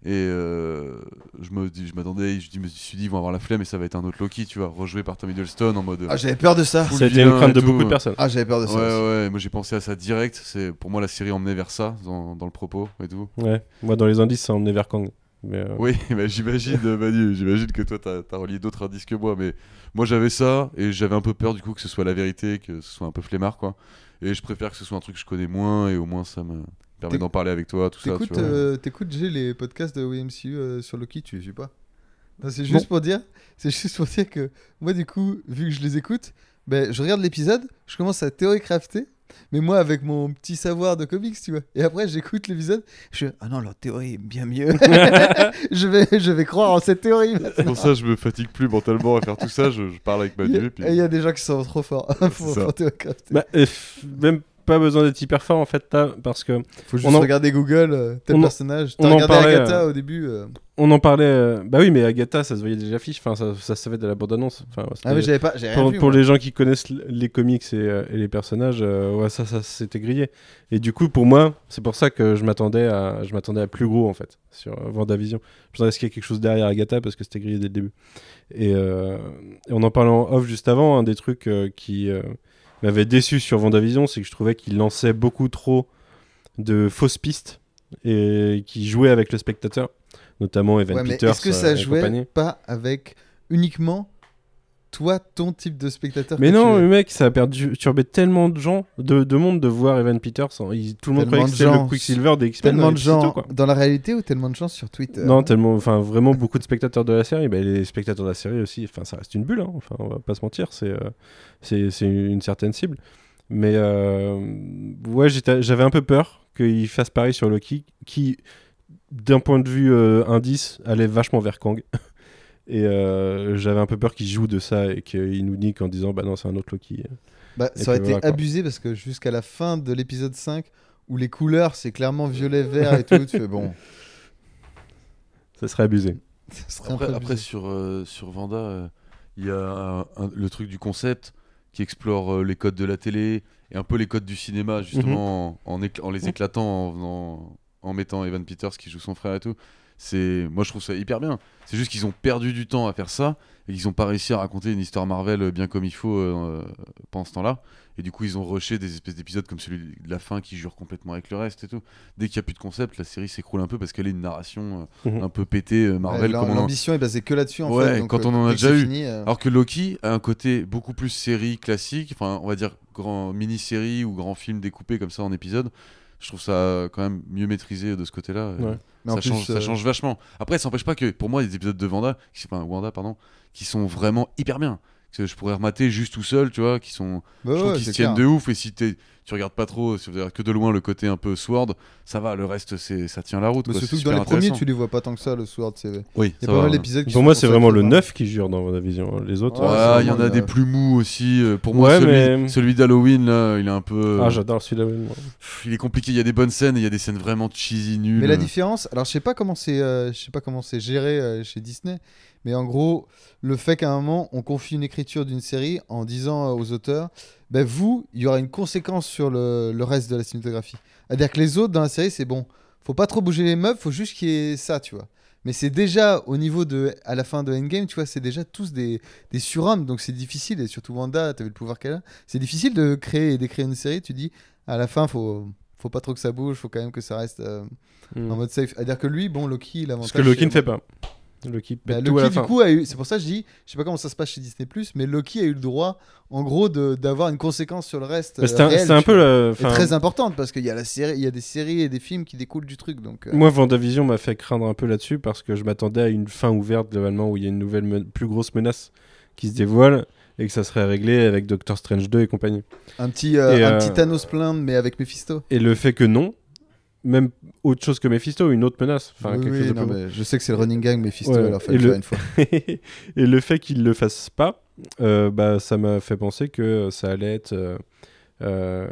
et euh, je me dis, je m'attendais, je me suis dit ils vont avoir la flemme et ça va être un autre Loki, tu vois, rejoué par Tom Hiddleston en mode. Ah, j'avais peur de ça. Full Ça a été une crainte de tout, beaucoup de ouais. personnes. Ah, j'avais peur de Ouais, ça. aussi. ouais, moi j'ai pensé à ça direct. C'est pour moi la série emmenait vers ça dans, dans le propos et tout. Ouais. Moi, dans les indices, ça emmenait vers Kang. Mais, euh, Oui, bah, j'imagine, euh, Manu, j'imagine que toi t'as as relié d'autres indices que moi, mais moi j'avais ça et j'avais un peu peur du coup que ce soit la vérité, que ce soit un peu flemmard quoi. Et je préfère que ce soit un truc que je connais moins et au moins ça me permet d'en parler avec toi, tout ça. T'écoutes, vois. euh, j'ai les podcasts de WMCU euh, sur Loki, tu les suis pas C'est juste pour dire, c'est juste pour dire que moi du coup, vu que je les écoute, ben je regarde l'épisode, je commence à théorie crafter, mais moi avec mon petit savoir de comics, tu vois. Et après j'écoute l'épisode, je ah non leur théorie est bien mieux. je vais je vais croire en cette théorie. C'est pour ça que je me fatigue plus mentalement à faire tout ça, je, je parle avec Il y, Manu. a- et puis... il y a des gens qui sont trop forts pour, pour bah, même pas besoin d'être hyper fort en fait là, parce que Faut juste en- regarder Google, euh, tel on personnage. on T'as en regardé parlait, Agatha euh, au début. euh. on en parlait. euh, Bah oui, mais Agatha, ça se voyait déjà fiche. Enfin, ça, ça se savait de la bande annonce. Enfin, Ah mais j'avais pas, pour, vu. pour les gens qui connaissent les comics et, et les personnages, ouais, ça, ça s'était grillé. Et du coup, pour moi, c'est pour ça que je m'attendais à, je m'attendais à plus gros en fait sur Vendavision. Je pensais qu'il y a quelque chose derrière Agatha parce que c'était grillé dès le début. Et, et on en parlait en off juste avant, un des trucs qui m'avait déçu sur Vendavision, c'est que je trouvais qu'il lançait beaucoup trop de fausses pistes et qui jouait avec le spectateur, notamment Evan Ouais, Peters est-ce que euh, ça et jouait compagnie. pas avec uniquement toi, ton type de spectateur Mais non, mais mec, ça a perturbé tellement de gens, de, de monde de voir Evan Peters. hein. Il- tout le monde croyait que c'était le Quicksilver des X-Men. Tellement dans de gens quoi. dans la réalité ou tellement de gens sur Twitter? Non, tellement, enfin, vraiment beaucoup de spectateurs de la série. Bah, les spectateurs de la série aussi, enfin, ça reste une bulle. hein. Enfin, on va pas se mentir, c'est, euh, c'est, une certaine cible. Mais euh, ouais, j'avais un peu peur qu'il fasse pareil sur Loki, qui, d'un point de vue euh, indice, allait vachement vers Kang. Et euh, j'avais un peu peur qu'il joue de ça et qu'il nous nique en disant bah non, c'est un autre Loki. Bah, ça aurait été voilà, abusé parce que jusqu'à la fin de l'épisode 5, où les couleurs c'est clairement violet, vert et tout, tu fais bon. Ça serait abusé. ça serait un Après, après, sur, euh, sur Vanda, euh, il y a un- un- le truc du concept qui explore euh, les codes de la télé et un peu les codes du cinéma, justement, en, en écl- en les Mhm. éclatant, en mettant Evan Peters qui joue son frère et tout. C'est, moi, je trouve ça hyper bien. C'est juste qu'ils ont perdu du temps à faire ça et qu'ils n'ont pas réussi à raconter une histoire Marvel euh, bien comme il faut euh, pendant ce temps-là. Et du coup, ils ont rushé des espèces d'épisodes comme celui de la fin qui jure complètement avec le reste et tout. Dès qu'il n'y a plus de concept, la série s'écroule un peu parce qu'elle est une narration euh, Mhm. un peu pétée euh, Marvel. Ouais, on L'ambition est basée que là-dessus en Ouais, fait. donc, quand euh, on en a déjà eu. fini, euh, Alors que Loki a un côté beaucoup plus série classique, enfin on va dire grand mini-série ou grand film découpé comme ça en épisodes. Je trouve ça quand même mieux maîtrisé de ce côté-là. euh, Ouais. Ça, plus, change, ça euh, change vachement. Après, ça n'empêche pas que pour moi, les épisodes de Vanda, qui, enfin, Wanda, pardon, qui sont vraiment hyper bien. Que je pourrais remater juste tout seul, tu vois, qui sont, bah je trouve ouais, qu'ils c'est se tiennent clair. de ouf. Et si t'es- tu regardes pas trop, si vous regardez que de loin le côté un peu sword, ça va, le reste c'est ça tient la route. Mais quoi, surtout que dans les premiers, tu les vois pas tant que ça, le Sword. c'est- Il y Oui, a pas va, mal d'épisodes qui Pour moi, c'est vraiment le vraiment. 9 qui jure dans la vision. Les autres. Euh, il y en a des plus mous aussi. euh, Pour moi, Ouais, celui, mais- celui d'Halloween, là, il est un peu. Ah, j'adore oui, moi. Pff, il est compliqué. Il y a des bonnes scènes et il y a des scènes vraiment cheesy, nulles. Mais la différence, alors je sais pas comment c'est, euh, je sais pas comment c'est géré euh, chez Disney, mais en gros, le fait qu'à un moment on confie une écriture d'une série en disant euh, aux auteurs, ben vous, il y aura une conséquence sur le, le reste de la cinématographie. C'est-à-dire que les autres dans la série, c'est bon, faut pas trop bouger les meubles, faut juste qu'il y ait ça, tu vois. Mais c'est déjà au niveau de, à la fin de Endgame, tu vois, c'est déjà tous des, des surhommes, donc c'est difficile, et surtout Wanda, vu le pouvoir qu'elle a, c'est difficile de créer et d'écrire une série, tu dis, à la fin, faut, faut pas trop que ça bouge, faut quand même que ça reste euh, Mm. en mode safe. C'est-à-dire que lui, bon, Loki, l'avantage. Parce que Loki c'est- ne fait pas. Loki pète Bah, tout à la Loki, du fin. coup, a eu. C'est pour ça que je dis, je sais pas comment ça se passe chez Disney, mais Loki a eu le droit, en gros, de- d'avoir une conséquence sur le reste. Bah, euh, C'était un, réel, peu. Et très importante parce qu'il y a la série, il y a des séries et des films qui découlent du truc. Donc, euh, Moi, Vendavision m'a fait craindre un peu là-dessus parce que je m'attendais à une fin ouverte globalement où il y a une nouvelle, me- plus grosse menace qui se dévoile et que ça serait réglé avec Doctor Strange 2 et compagnie. un petit, euh, Et, un euh, petit Thanos plainte, mais avec Mephisto. Et le fait que non, même autre chose que Mephisto, une autre menace. Enfin, Oui, quelque oui, chose de non, plus mais je sais que c'est le running gang Mephisto. Ouais, alors et fallait le une fois. et le fait qu'il le fasse pas, euh, bah, ça m'a fait penser que ça allait être euh, euh,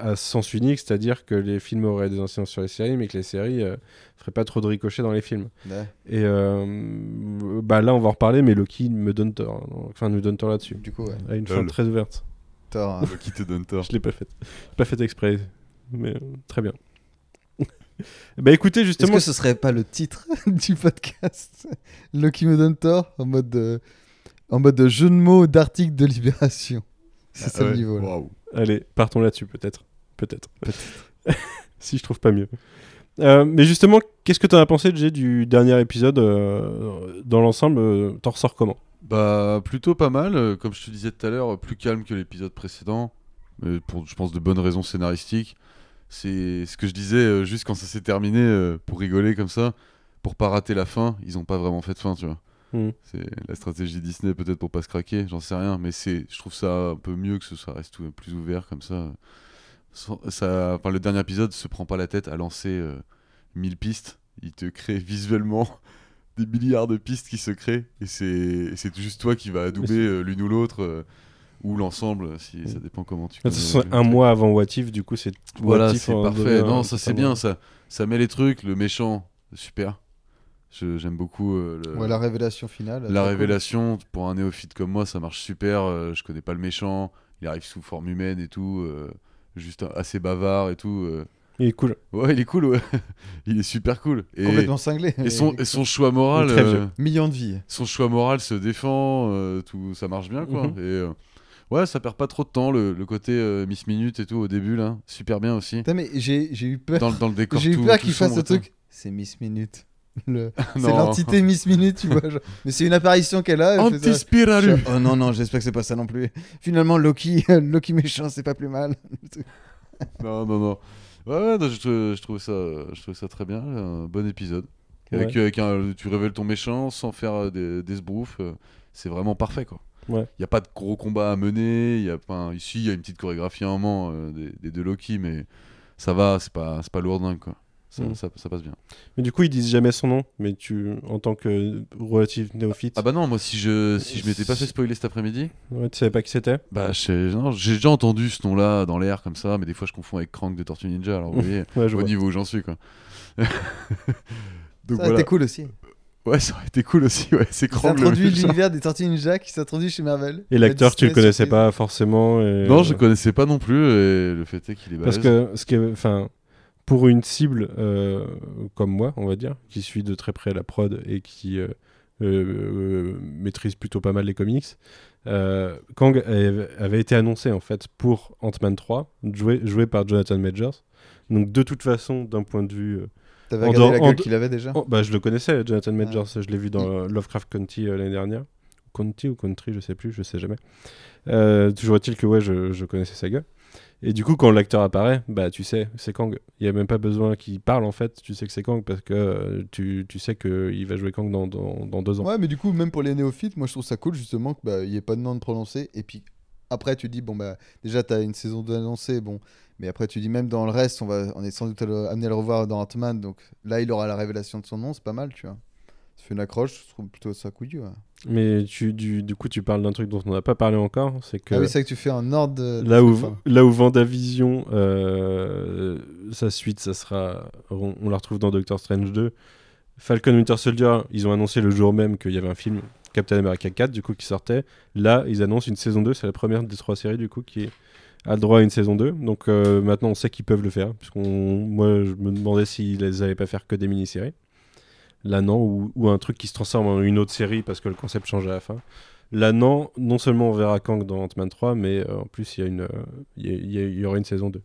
à sens unique, c'est-à-dire que les films auraient des incidences sur les séries, mais que les séries euh, feraient pas trop de ricochets dans les films. Ouais. Et euh, bah là, on va en reparler, mais Loki me donne tort, hein. enfin nous donne tort là-dessus. Du coup, ouais. À une fin très ouverte. Thor, hein. Loki te donne tort. Je l'ai pas faite. J'ai pas fait exprès, mais très bien. Bah écoutez, Est-ce justement, que ce serait pas le titre du podcast Loki me donne tort en mode de, en mode de jeu de mots d'article de Libération. C'est Ah ça le niveau. là. Allez, partons là-dessus, peut-être. Peut-être. si je trouve pas mieux. Euh, mais justement, qu'est-ce que tu as pensé, Jay, du dernier épisode euh, Dans l'ensemble, euh, t'en ressors comment? Bah plutôt pas mal, euh, comme je te disais tout à l'heure, plus calme que l'épisode précédent, mais pour je pense de bonnes raisons scénaristiques. C'est ce que je disais euh, juste quand ça s'est terminé euh, pour rigoler comme ça, pour pas rater la fin, ils ont pas vraiment fait de fin, tu vois. Hmm. C'est la stratégie Disney peut-être pour pas se craquer, j'en sais rien, mais c'est je trouve ça un peu mieux que ce soit reste tout- plus ouvert comme ça. Ça enfin, le dernier épisode se prend pas la tête à lancer euh, 1000 pistes, il te crée visuellement des milliards de pistes qui se créent et c'est juste toi qui va adouber euh, l'une ou l'autre euh, ou l'ensemble si ça dépend comment tu le un truc. mois avant What If, du coup, c'est voilà c'est parfait devient non ça c'est bien ça ça met les trucs le méchant super Je- j'aime beaucoup euh, le- Ouais, la révélation finale. la cool. révélation pour un néophyte comme moi ça marche super euh, je connais pas le méchant il arrive sous forme humaine et tout euh, juste assez bavard et tout euh. Il est cool. ouais il est cool ouais il est super cool et, Complètement cinglé. et son, et son choix moral euh. Millions de vies. son choix moral se défend, euh, tout, ça marche bien quoi. Mhm. Et euh, ouais, ça perd pas trop de temps, le, le côté euh, Miss Minute et tout au début là, super bien aussi. Putain, mais j'ai j'ai eu peur. Dans, le- dans le décor J'ai eu tout- peur tout qu'il fasse sombre tout. truc. C'est Miss Minute. Le- C'est Non. l'entité Miss Minute, tu vois. genre. Mais c'est une apparition qu'elle a. elle fait ça. Antispiralu. Oh non, non, j'espère que c'est pas ça non plus. Finalement, Loki, Loki méchant, c'est pas plus mal. Non, non, non. Ouais, ouais, non, je, trou- je trouvais ça, je trouvais ça très bien, un bon épisode. Avec, Ouais. avec un, tu révèles ton méchant sans faire euh, des, des sbroufs, euh, c'est vraiment parfait quoi. Ouais. Il y a pas de gros combat à mener, il y a pas, ici il y a une petite chorégraphie à un moment euh, des, des deux Loki, mais ça va, c'est pas, c'est pas lourdingue quoi. Ça, Mm. ça, ça passe bien. Mais du coup, ils disent jamais son nom, mais tu, en tant que relative néophyte, Ah bah non, moi si je, si je m'étais pas fait spoiler cet après-midi, ouais, tu savais pas qui c'était bah j'ai déjà entendu ce nom-là dans l'air comme ça, mais des fois je confonds avec Crank de Tortue Ninja, alors vous voyez, Ouais, je au vois. niveau où j'en suis quoi. Donc Ça, voilà. c'était cool aussi. Ouais, ça aurait été cool aussi, ouais, c'est Il le introduit l'univers des Tortues Ninja qui s'introduit chez Marvel. Et l'acteur, tu le connaissais pas forcément. et- Non, je connaissais pas non plus, et le fait est qu'il est balèze. Parce que, ce qui est- enfin, pour une cible euh, comme moi, on va dire, qui suit de très près la prod et qui euh, euh, maîtrise plutôt pas mal les comics, euh, Kang avait- avait été annoncé en fait pour Ant-Man 3, joué, joué par Jonathan Majors. Donc de toute façon, d'un point de vue, euh, T'avais regardé dehors- la gueule qu'il avait déjà oh, bah je le connaissais, Jonathan Majors, je l'ai vu dans euh, Lovecraft County euh, l'année dernière, County ou Country, je sais plus, je sais jamais. Euh, toujours est-il que ouais, je, je connaissais sa gueule. Et du coup, quand l'acteur apparaît, bah tu sais, c'est Kang. Il y a même pas besoin qu'il parle en fait. Tu sais que c'est Kang parce que euh, tu, tu sais qu'il va jouer Kang dans, dans, dans deux ans. Ouais, mais du coup, même pour les néophytes, moi je trouve ça cool justement qu'il n'y ait pas de nom de prononcer. Et puis, après tu dis bon bah déjà t'as une saison 2 annoncée bon mais après tu dis même dans le reste on va on est sans doute amené à le revoir dans Ant-Man donc là il aura la révélation de son nom c'est pas mal tu vois ça fait une accroche je trouve plutôt ça couillu ouais. Mais tu, du, du coup, tu parles d'un truc dont on n'a pas parlé encore. C'est que ah oui c'est vrai que tu fais un ordre de, de là, où, fin. là où Vendavision, euh, sa suite, ça sera. On, on la retrouve dans Doctor Strange 2. Falcon Winter Soldier, ils ont annoncé le jour même qu'il y avait un film Captain America 4 du coup qui sortait. Là, ils annoncent une saison 2, c'est la première des trois séries du coup qui a le droit à une saison 2. Donc euh, maintenant on sait qu'ils peuvent le faire. Puisqu'on, moi je me demandais s'ils allaient pas faire que des mini-séries. Là non, ou, ou un truc qui se transforme en une autre série parce que le concept change à la fin. Là non, non seulement on verra Kang dans Ant-Man 3, mais euh, en plus il y, a une, euh, il y, a- il y a- il y aura une saison 2.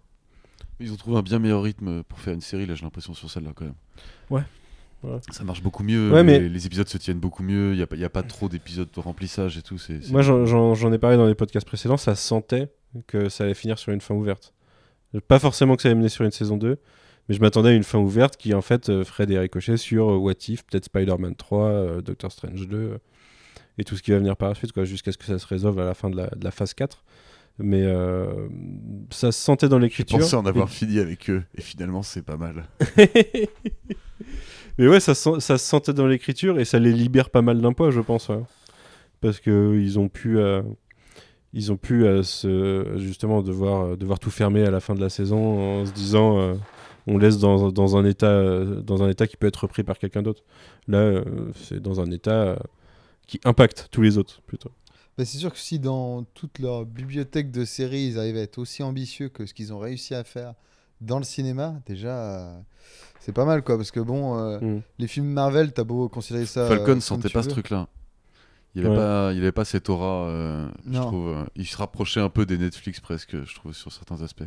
Ils ont trouvé un bien meilleur rythme pour faire une série, là j'ai l'impression sur celle-là quand même. Ouais. Ça marche beaucoup mieux, Ouais, les, mais- les épisodes se tiennent beaucoup mieux, il n'y a, y a pas trop d'épisodes de remplissage et tout. Moi j'en- ai parlé dans les podcasts précédents, ça sentait que ça allait finir sur une fin ouverte. Pas forcément que ça allait mener sur une saison 2, mais je m'attendais à une fin ouverte qui en fait euh, ferait des ricochets sur euh, What If, peut-être Spider-Man 3, euh, Doctor Strange 2 euh, et tout ce qui va venir par la suite, jusqu'à ce que ça se résolve à la fin de la, de la phase 4. Mais euh, ça se sentait dans Je l'écriture. pensais en avoir fini avec eux, et finalement c'est pas mal. Mais ouais, ça, se sentait dans l'écriture et ça les libère pas mal d'un poids, je pense. ouais. Parce que ils ont pu, euh, ils ont pu euh, se, justement devoir, euh, devoir tout fermer à la fin de la saison en se disant, euh, on laisse dans, dans un état, euh, dans un état qui peut être repris par quelqu'un d'autre. Là, euh, c'est dans un état euh, qui impacte tous les autres plutôt. Bah, c'est sûr que si dans toute leur bibliothèque de séries ils arrivent à être aussi ambitieux que ce qu'ils ont réussi à faire dans le cinéma déjà euh, c'est pas mal quoi parce que bon euh, Mm. les films Marvel t'as beau considérer ça Falcon euh, comme sentait pas ce truc-là. Il avait, Ouais. pas, il avait pas cette aura, euh, je trouve. euh, il se rapprochait un peu des Netflix presque, je trouve, sur certains aspects.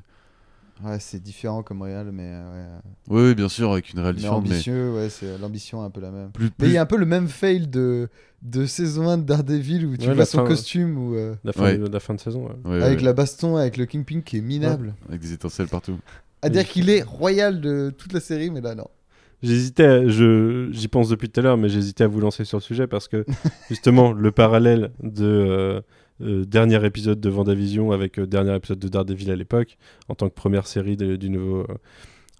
Ouais c'est différent comme réel mais euh, ouais. Oui, oui, bien sûr, avec une réelle mais différente, mais ambitieux ouais c'est l'ambition est un peu la même plus, mais il y a un peu le même fail de de saison 1 de Daredevil où tu Ouais, vois son fin, costume ou euh, La fin, Ouais. de, la fin de saison. ouais. ouais, avec ouais, la baston avec le Kingpin qui est minable avec des étincelles partout. à dire qu'il est royal de toute la série mais là non J'hésitais, je, j'y pense depuis tout à l'heure, mais j'hésitais à vous lancer sur le sujet parce que justement le parallèle de euh, euh, dernier épisode de Vendavision avec euh, dernier épisode de Daredevil à l'époque, en tant que première série de- du nouveau, euh,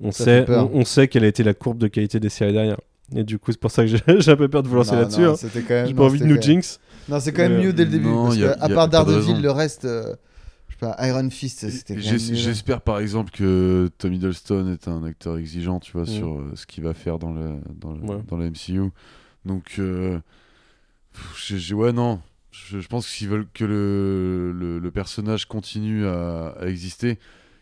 on Ça sait, fait peur. on, on sait quelle a été la courbe de qualité des séries derrière. Et du coup, c'est pour ça que j'ai, un peu peur de vous lancer là-dessus. hein. J'ai pas envie de nous jinx. Non, c'est quand même Euh, mieux dès le début. non, parce a- que, à part Daredevil, le reste, euh, Iron Fist, c'était. J'espère par exemple que Tom Hiddleston est un acteur exigeant, tu vois, Mm. sur euh, ce qu'il va faire dans le dans le, Ouais. dans la MCU. Donc, euh, pff, ouais, non. Je, je pense que s'ils veulent que le, le, le personnage continue à, à exister,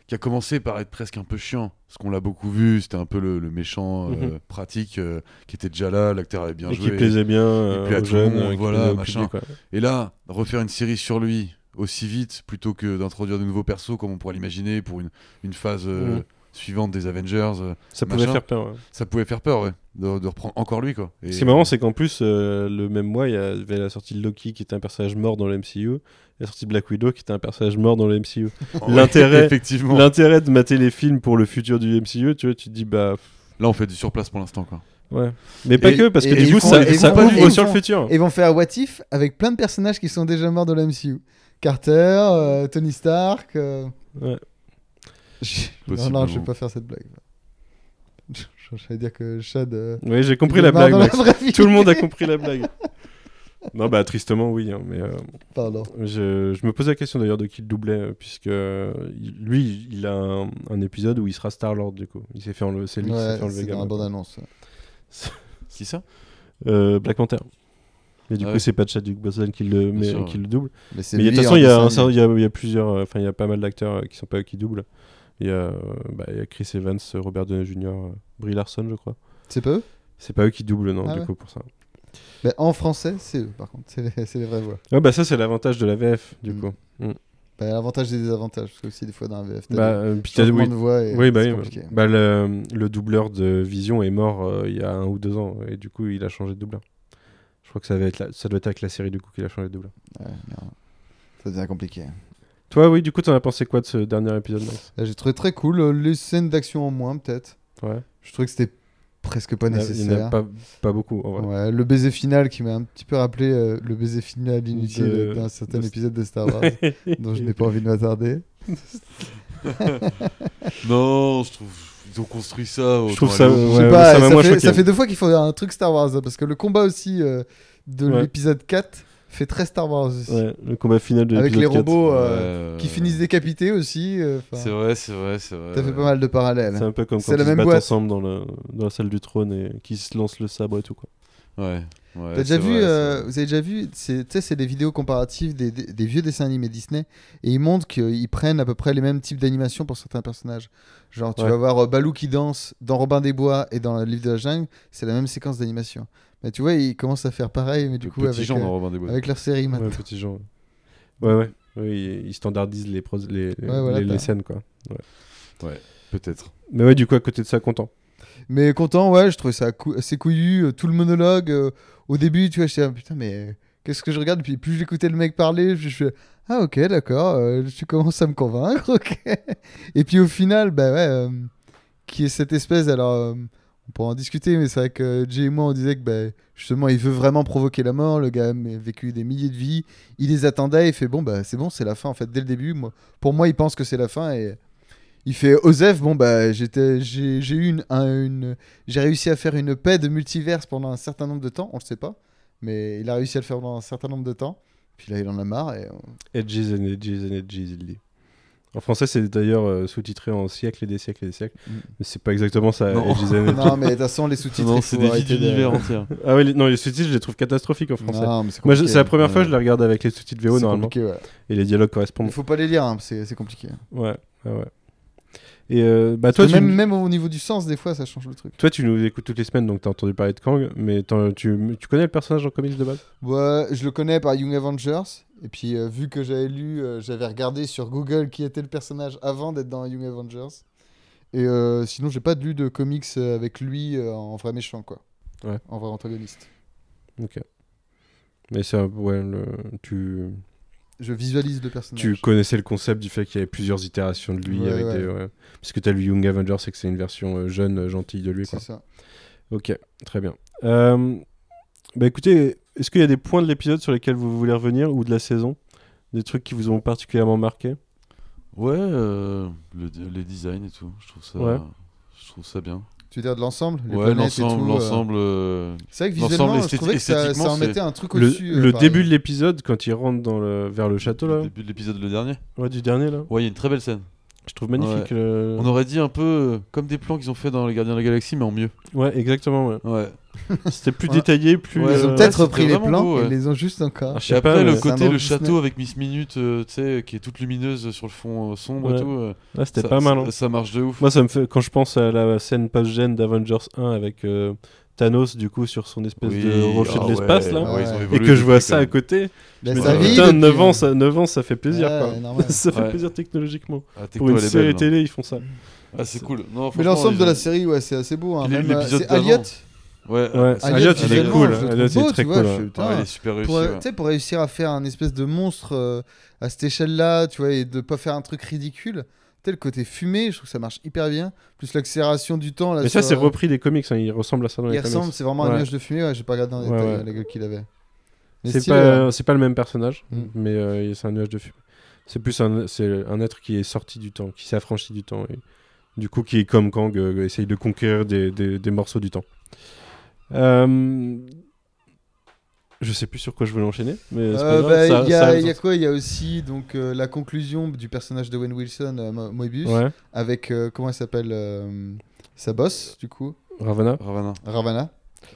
qui a commencé par être presque un peu chiant, parce qu'on l'a beaucoup vu, c'était un peu le, le méchant euh, Mhm. pratique euh, qui était déjà là, l'acteur avait bien et joué. qui plaisait bien euh, plaît à tout le jeunes, monde, voilà, plaisait machin. public. Et là, refaire une série sur lui aussi vite, plutôt que d'introduire de nouveaux persos, comme on pourrait l'imaginer pour une, une phase Mhm. Suivante des Avengers, euh, Ça pouvait faire peur. ouais. ça pouvait faire peur, ouais, de, de reprendre encore lui, quoi. Et- Ce qui est marrant, c'est qu'en plus, euh, le même mois, il y avait la sortie de Loki qui était un personnage mort dans le MCU, et la sortie de Black Widow qui était un personnage mort dans le MCU. L'intérêt- effectivement. L'intérêt de mater les films pour le futur du MCU, tu vois, tu te dis, bah Là, on fait du surplace pour l'instant, quoi. ouais. Mais pas Et- que, parce que du coup, font- ça, ça font ouvre sur le futur. Et ils vont faire What If avec plein de personnages qui sont déjà morts dans le MCU. Carter, euh, Tony Stark. euh, Ouais. Non, non, je vais pas faire cette blague. Je- J'allais dire que Chad. euh, Oui, j'ai compris la blague. Tout le monde a compris la blague. Non, bah tristement, oui. hein, mais euh, Pardon. je, je me pose la question d'ailleurs de qui le doublait, euh, puisque euh, lui, il a un, un épisode où il sera Star-Lord, du coup. Il s'est fait enlever, c'est lui qui s'est Ouais, fait enlever c'est dans la bande-annonce. Qui ça? Euh, Black Panther. Et du Ah coup, ouais. c'est pas Chadwick Boseman qui le, met- sûr, qui ouais. le double. Mais Mais de toute façon, il y, a certain- il y a- plusieurs, enfin, il y a pas mal d'acteurs qui sont pas qui doublent. Il y a, bah, il y a Chris Evans, Robert Downey Jr., euh, Brie Larson, je crois. C'est pas eux? C'est pas eux qui doublent, non, Ah du ouais. coup, pour ça. Mais En français, c'est eux, par contre. C'est les, vraies voix. Ouais, bah ça, c'est l'avantage de la VF, du Mm. coup. Bah, L'avantage et les désavantages. Parce que aussi, des fois, dans la VF, Bah, euh, oui, de voix. Et oui, bah, c'est oui, compliqué. bah, le, le doubleur de Vision est mort euh, il y a un ou deux ans, et du coup, il a changé de doubleur. Je crois que ça, va être la- ça doit être avec la série, du coup, qu'il a changé de doubleur. Ouais. Ça devient compliqué. Toi, oui, du coup, t'en as pensé quoi de ce dernier épisode, Max J'ai trouvé très cool. euh, Les scènes d'action en moins, peut-être. Ouais. Je trouvais que c'était presque pas a- il en a nécessaire. pas, pas beaucoup. En vrai. Ouais, le baiser final qui m'a un petit peu rappelé euh, le baiser final inutile De- d'un certain de- épisode de Star Wars dont je n'ai pas envie de m'attarder. Non, je trouve. Ils ont construit ça. Je trouve ça- Je sais pas, ça ça, fait, choqué. ça fait deux fois qu'il faut un truc Star Wars hein, parce que le combat aussi euh, de Ouais. l'épisode 4 fait très Star Wars aussi. Ouais, le combat final de Avec les l'épisode 4. robots euh, Ouais, qui ouais. finissent décapités aussi. euh, 'fin, C'est vrai, c'est vrai, c'est vrai. Ça fait pas mal de parallèles. C'est un peu comme C'est quand la ils se même battent boîte. ensemble dans, le, dans la salle du trône et qui se lancent le sabre et tout quoi. Ouais. ouais, T'as déjà c'est vu, vrai, euh, vous avez déjà vu, c'est- tu sais, c'est des vidéos comparatives des, des- des vieux dessins animés Disney et ils montrent qu'ils prennent à peu près les mêmes types d'animation pour certains personnages. Genre, tu Ouais. vas voir euh, Balou qui danse dans Robin des Bois et dans le livre de la jungle, c'est la même séquence d'animation. Mais tu vois, ils commencent à faire pareil, mais du Le coup, avec, Jean euh, avec leur série maintenant. Ouais, petit. Ouais, ouais. Oui, ils standardisent les, pros- les, voilà, les, scènes quoi. Peut-être. Mais ouais, du coup, à côté de ça, content. Mais content, ouais, je trouvais ça cou- assez couillu. euh, tout le monologue, euh, au début, tu vois, j'étais là, putain, mais euh, qu'est-ce que je regarde? Puis plus j'écoutais le mec parler, je fais, ah ok, d'accord, euh, tu commences à me convaincre, ok. Et puis au final, bah ouais, euh, qui est cette espèce, alors, euh, on pourra en discuter, mais c'est vrai que Jay et moi, on disait que bah, justement, il veut vraiment provoquer la mort. Le gars a vécu des milliers de vies, il les attendait, il fait, bon, bah c'est bon, c'est la fin, en fait, dès le début. Moi, pour moi, il pense que c'est la fin et. Il fait Osef, bon bah j'ai, une, un- une, j'ai réussi à faire une paix de multiverse pendant un certain nombre de temps, on le sait pas, mais il a réussi à le faire pendant un certain nombre de temps. Puis là il en a marre et on- Edges and Edges and Edges, il dit. En français, c'est d'ailleurs euh, sous-titré en siècles et des siècles et des siècles. Mm. Mais c'est pas exactement ça, Non. Mais de toute façon les sous-titres Non, il c'est des d'univers entiers. Ah ouais, les- non, les sous-titres, je les trouve catastrophiques en français. Non, mais c'est Moi, je- c'est la première fois que je les regarde avec les sous-titres VO normalement. ouais. Et les dialogues Il correspondent. faut pas les lire, hein, c'est, c'est compliqué. Ouais, ouais, ouais. Et euh, bah, toi, tu, même, au niveau du sens, des fois ça change le truc. toi, tu nous écoutes toutes les semaines, donc t'as entendu parler de Kang, mais tu, tu connais le personnage en comics de base? Ouais, je le connais par Young Avengers. Et puis, euh, vu que j'avais lu, euh, j'avais regardé sur Google qui était le personnage avant d'être dans Young Avengers. Et sinon, j'ai pas lu de comics avec lui en vrai méchant, quoi. Ouais. En vrai antagoniste. Ok. Mais un- ouais, le- tu, Je visualise le personnage. tu connaissais le concept du fait qu'il y avait plusieurs itérations de lui Ouais, avec ouais. des. ouais. Parce que t'as lu Young Avengers, c'est que c'est une version euh, jeune, euh, gentille de lui. C'est Quoi. ça. Ok, très bien. Euh, bah écoutez, est-ce qu'il y a des points de l'épisode sur lesquels vous voulez revenir ou de la saison? Des trucs qui vous ont particulièrement marqué? Ouais, euh, le- les designs et tout. Je trouve ça, Ouais. je trouve ça bien. Tu veux dire de l'ensemble les Ouais, l'ensemble, euh, l'ensemble. euh, C'est vrai que visuellement, je trouvais que ça, esthétiquement, ça en mettait un truc Le, au-dessus. euh, le début de l'épisode, quand il rentre dans le, vers le château, là, Le début de l'épisode, le dernier. ouais, du dernier, là, Ouais, il y a une très belle scène. Je trouve magnifique. Ouais. le- On aurait dit un peu euh, comme des plans qu'ils ont fait dans Les Gardiens de la Galaxie, mais en mieux. Ouais, exactement. ouais. Ouais. C'était plus Ouais. détaillé, plus. Ouais, Ils ont euh, peut-être repris les plans beau, et les ont juste encore. Ah, je Et sais pas, après, le côté, le Disney. château avec Miss Minute, euh, tu sais, qui est toute lumineuse sur le fond euh, sombre Ouais. et tout. euh, ah, c'était ça- pas mal. Ça, hein. ça marche de ouf. Moi, ça me fait quand je pense à la scène post-gène d'Avengers 1 avec euh, Thanos, du coup, sur son espèce Oui, de rocher ah de l'espace, ouais, là. ouais. Et que je vois ça à côté. Bah, je me ça dis, vieillit putain, depuis, 9 ans, ça, 9 ans, ça fait plaisir, Ouais, quoi. normal. ça fait Ouais. plaisir technologiquement. Ah, Techno, Pour une série belle, télé, ils font ça. Ah, c'est cool. Non, Mais l'ensemble de la série, ouais, c'est assez beau. Hein. Même, c'est. Elliot. Ouais, Ouais, ah, elle il est cool. trouve il est beau, très tu cool, Ah, elle est super tu sais, pour réussir à faire un espèce de monstre euh, à cette échelle-là, tu vois, et de pas faire un truc ridicule. Le côté fumé, je trouve que ça marche hyper bien. Plus l'accélération du temps. Là, Mais ça, sur, c'est euh, repris des comics, hein, il ressemble à ça dans Il les ressemble, comics. c'est vraiment un nuage de fumée. Ouais, j'ai pas regardé dans les Ouais, détails la gueule qu'il avait. C'est pas, c'est pas le même personnage, Mm. mais euh, c'est un nuage de fumée. C'est plus un, c'est un être qui est sorti du temps, qui s'est affranchi du temps. Et, du coup, qui est comme Kang, euh, essaye de conquérir des, des- des morceaux du temps. Euh, je sais plus sur quoi je voulais enchaîner, mais c'est pas Euh, grave, bah, ça- Il y, a- ça- il y a quoi? Il y a aussi donc, euh, la conclusion du personnage de Wayne Wilson, euh, Mo- Moebius, Ouais, avec, euh, comment elle s'appelle euh, Sa boss, du coup, Ravana, Ravana. Ravana.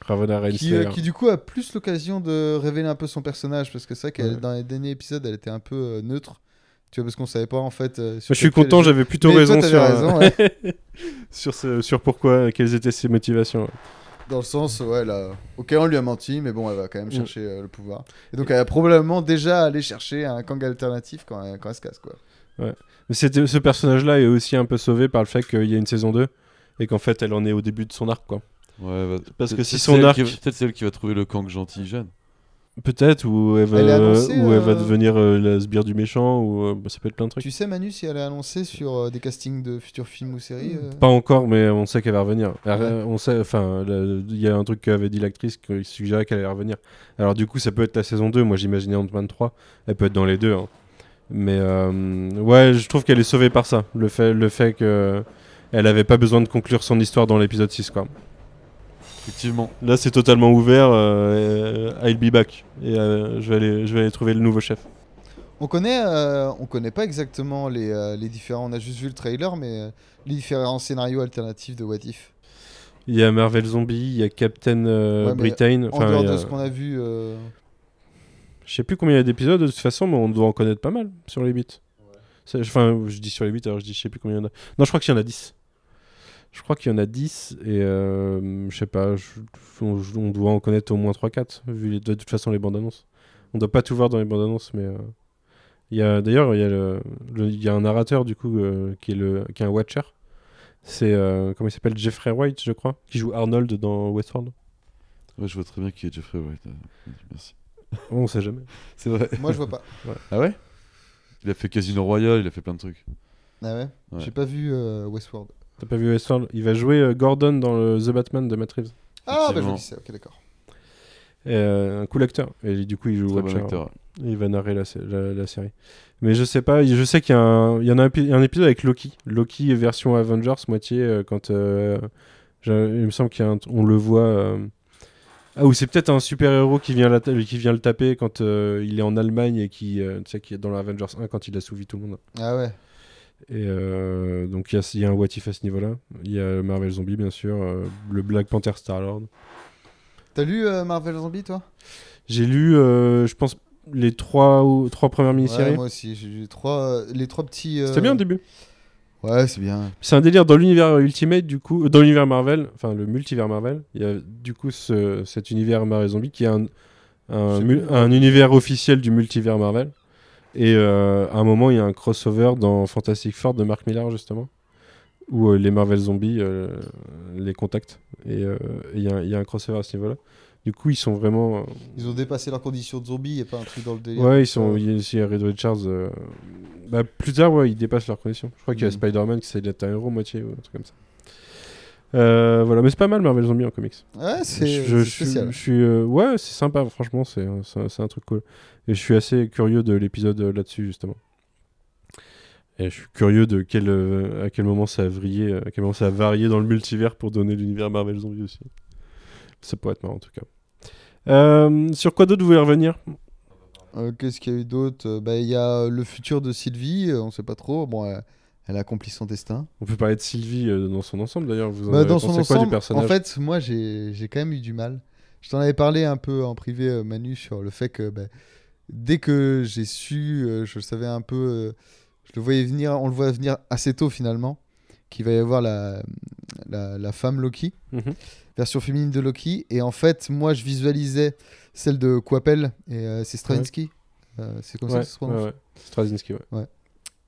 Ravana qui, euh, qui du coup a plus l'occasion de révéler un peu son personnage parce que c'est vrai que Ouais. dans les derniers épisodes elle était un peu euh, neutre tu vois parce qu'on savait pas en fait euh, sur je suis content, j'avais plutôt Mais toi, raison, t'avais sur, raison, ouais. sur, ce- sur pourquoi, quelles étaient ses motivations. Ouais. dans le sens ouais là ok on lui a menti mais bon elle va quand même Mm. chercher euh, le pouvoir et donc elle a probablement déjà allé chercher un Kang alternatif quand elle, quand elle se casse quoi Mais c'était- ce personnage-là est aussi un peu sauvé par le fait qu'il y a une saison 2 et qu'en fait elle en est au début de son arc quoi. Ouais, bah, Parce que si son arc- qui va- Peut-être c'est elle qui va trouver le Kang gentil jeune. Peut-être, ou elle va, Elle est annoncée, ou elle va euh, devenir euh, la sbire du méchant, ou euh, bah, ça peut être plein de trucs. Tu sais, Manu, si elle est annoncée sur des castings de futurs films ou séries Pas encore, mais on sait qu'elle va revenir. Elle- Ouais. On sait, enfin, le- il y a un truc qu'avait dit l'actrice qui suggérait qu'elle allait revenir. Alors du coup, ça peut être la saison 2. Moi, j'imaginais Ant-Man 3. Elle peut être dans les deux. hein. Mais euh, ouais, je trouve qu'elle est sauvée par ça. Le fait, le fait que elle avait pas besoin de conclure son histoire dans l'épisode 6, quoi. Effectivement. Là, c'est totalement ouvert. euh, I'll be back. Et euh, je vais aller, je vais aller trouver le nouveau chef. On connaît, euh, on connaît pas exactement les, euh, les différents. On a juste vu le trailer, mais euh, les différents scénarios alternatifs de What If. Il y a Marvel Zombie, il y a Captain euh, Ouais, Britain. En dehors a- de ce qu'on a vu, euh, Je sais plus combien il y a d'épisodes de toute façon, mais on doit en connaître pas mal sur les bits. Enfin, je dis sur les bits, alors je dis je sais plus combien il y en a. Non, je crois qu'il y en a 10. Je crois qu'il y en a 10 et euh, je sais pas, je- on, on doit en connaître au moins 3-4 vu les- de toute façon les bandes annonces. On doit pas tout voir dans les bandes annonces, mais euh, il y a d'ailleurs il y a le, y a un narrateur du coup euh, qui est le qui est un Watcher. C'est euh, comment il s'appelle? Jeffrey White, je crois, qui joue Arnold dans Westworld. Ouais, je vois très bien qui est Jeffrey White. Merci. On sait jamais. C'est vrai. moi je vois pas. Ah ouais? Il a fait Casino Royale, il a fait plein de trucs. Ah ouais, Ouais. J'ai pas vu euh, Westworld. T'as pas vu Westworld? Il va jouer euh, Gordon dans le The Batman de Matt Reeves. Ah bah je c'est. Ok d'accord. Euh, un cool acteur. Et du coup, il joue Très bon acteur. Il va narrer la, sé- la- la série. Mais je sais pas, je sais qu'il y, a un- il y en a un, épi- un épisode avec Loki. Loki version Avengers, moitié, euh, quand. euh, il me semble qu'on le voit. euh, Ah, ou c'est peut-être un super-héros qui, vient la qui vient le taper quand euh, il est en Allemagne et qui, euh, tu sais, qui est dans l'Avengers 1 quand il assouvi tout le monde. Ah ouais. Et euh, donc il y a, il y a un what if à ce niveau-là. Il y a Marvel Zombie, bien sûr, euh, le Black Panther Star-Lord. T'as lu euh, Marvel Zombie toi? J'ai lu, je pense, les trois, ou, trois premières mini-séries. Ouais, moi aussi. J'ai lu trois, les trois petits. C'était bien au début. Ouais, c'est bien. C'est un délire dans l'univers Ultimate, du coup, dans l'univers Marvel, enfin le multivers Marvel. Il y a du coup ce- cet univers Marvel Zombie qui est un univers officiel du multivers Marvel. Et euh, à un moment, il y a un crossover dans Fantastic Four de Mark Millar, justement, où euh, les Marvel Zombies euh, les contactent. Et il y, a- il y a un crossover à ce niveau-là. Du coup, ils sont vraiment. Ils ont dépassé leur condition de zombie et pas un truc dans le délire. Ouais, ils sont. Il y a Reed Richards. Bah, plus tard, ouais, ils dépassent leurs conditions. Je crois qu'il y a Mhm. Spider-Man qui essaie d'être un héros moitié ou un truc comme ça. Euh, voilà, mais c'est pas mal Marvel Zombie en comics. Ouais, c'est je spécial. je suis, euh, ouais, c'est sympa. Franchement, c'est un- truc cool. Et je suis assez curieux de l'épisode euh, là-dessus justement. Et je suis curieux de quel, à quel moment ça a vrillé, à quel moment ça a varié dans le multivers pour donner l'univers Marvel Zombie aussi. Ça pourrait être marrant en tout cas. Sur quoi d'autre vous voulez revenir? Qu'est-ce qu'il y a eu d'autre? Bah, il y a le futur de Sylvie, on sait pas trop. Bon, elle, elle a accompli son destin. On peut parler de Sylvie euh, dans son ensemble d'ailleurs. Vous en Bah, avez dans pensé son quoi ensemble, du personnage en fait, moi, j'ai quand même eu du mal. Je t'en avais parlé un peu en privé, euh, Manu, sur le fait que bah, dès que j'ai su, euh, je le savais un peu, euh, je le voyais venir, on le voit venir assez tôt finalement, qu'il va y avoir la, la, la femme Loki, Mhm. version féminine de Loki. Et en fait, moi, je visualisais celle de Quappel, et c'est Straczynski. Euh, c'est comme ça Ouais, que ça se prononce ouais, ouais. Straczynski, ouais.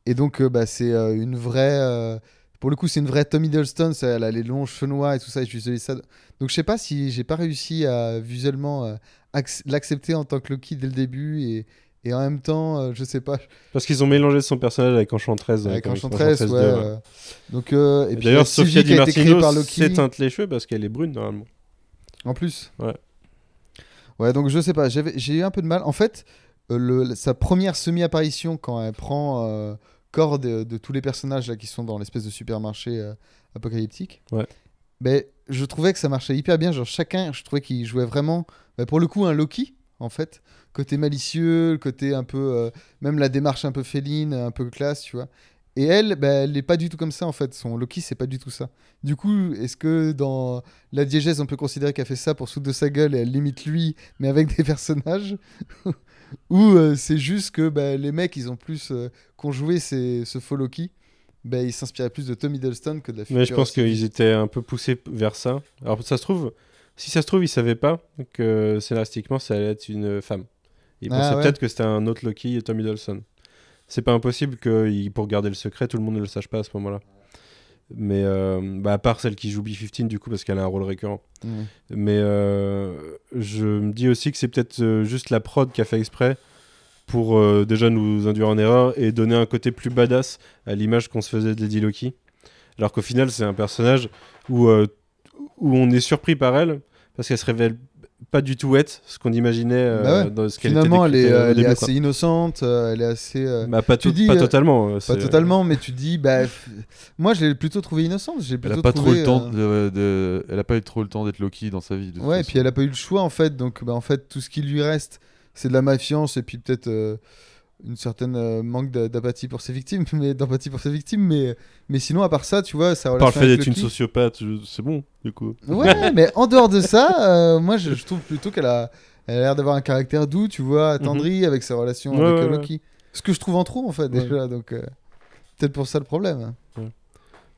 Et donc, euh, bah, c'est euh, une vraie. euh, pour le coup, c'est une vraie Tommy Hiddleston. ça, Elle a les longs cheveux noirs et tout ça. Et je ça. Donc, je sais pas si j'ai pas réussi à visuellement ac- l'accepter en tant que Loki dès le début. Et, et en même temps, euh, je sais pas. Parce qu'ils ont mélangé son personnage avec Enchantress. Avec comics Enchantress, ouais. 2, euh, donc, euh, et D'ailleurs, il y a Sylvie Sophia qui Di Martino les cheveux parce qu'elle est brune normalement. En plus. Ouais. Ouais, donc je sais pas. J'ai eu un peu de mal. En fait, le- sa première semi-apparition, quand elle prend euh, corps de, de tous les personnages là, qui sont dans l'espèce de supermarché euh, apocalyptique, Ouais. ben, je trouvais que ça marchait hyper bien. Genre, chacun, je trouvais qu'il jouait vraiment, ben, pour le coup, un Loki, en fait. Côté malicieux, le côté un peu. euh, même la démarche un peu féline, un peu classe, tu vois. Et elle, ben, elle n'est pas du tout comme ça en fait. Son Loki, c'est pas du tout ça. Du coup, est-ce que dans la diégèse, on peut considérer qu'elle fait ça pour foutre de sa gueule et elle limite lui, mais avec des personnages? Ou euh, c'est juste que ben, les mecs, ils ont plus euh, qu'on joué ces- ce faux Loki, ben, ils s'inspiraient plus de Tom Hiddleston que de la Mais je pense qu'ils étaient un peu poussés vers ça. Alors ça se trouve, si ça se trouve, ils savaient pas que scénaristiquement ça allait être une femme. Ils Ah, pensaient ouais. peut-être que c'était un autre Loki et Tom Hiddleston. C'est pas impossible que pour garder le secret, tout le monde ne le sache pas à ce moment-là. Mais euh, bah, à part celle qui joue B-15 du coup parce qu'elle a un rôle récurrent. Mais euh, je me dis aussi que c'est peut-être euh, juste la prod qui a fait exprès pour euh, déjà nous induire en erreur et donner un côté plus badass à l'image qu'on se faisait de Lady Loki. Alors qu'au final, c'est un personnage où, euh, où on est surpris par elle parce qu'elle se révèle pas du tout être ce qu'on imaginait euh, Bah ouais. dans ce qu'elle Finalement, elle était est, euh, est quoi. assez innocente, euh, elle est assez. euh, Bah, pas, Tu dis, pas euh, totalement. euh, Pas totalement, mais tu dis, bah, f- moi je l'ai plutôt trouvée innocente. J'ai Elle plutôt a pas trop trouvé, le temps. euh, de- de- Elle a pas eu trop le temps d'être Loki dans sa vie. de Ouais, et puis elle a pas eu le choix en fait, donc bah, en fait tout ce qui lui reste, c'est de la méfiance et puis peut-être euh, une certaine euh, manque d'a- d'apathie pour ses victimes, mais d'empathie pour ses victimes, mais mais sinon à part ça, tu vois, ça Par le fait d'être une sociopathe, c'est bon, du coup. Ouais, mais en dehors de ça, euh, moi je, je trouve plutôt qu'elle a, elle a l'air d'avoir un caractère doux, tu vois, attendri avec sa relation Mhm. Ouais, avec ouais, euh, ouais. Loki. Ce que je trouve en trop en fait déjà, donc euh, peut-être pour ça le problème.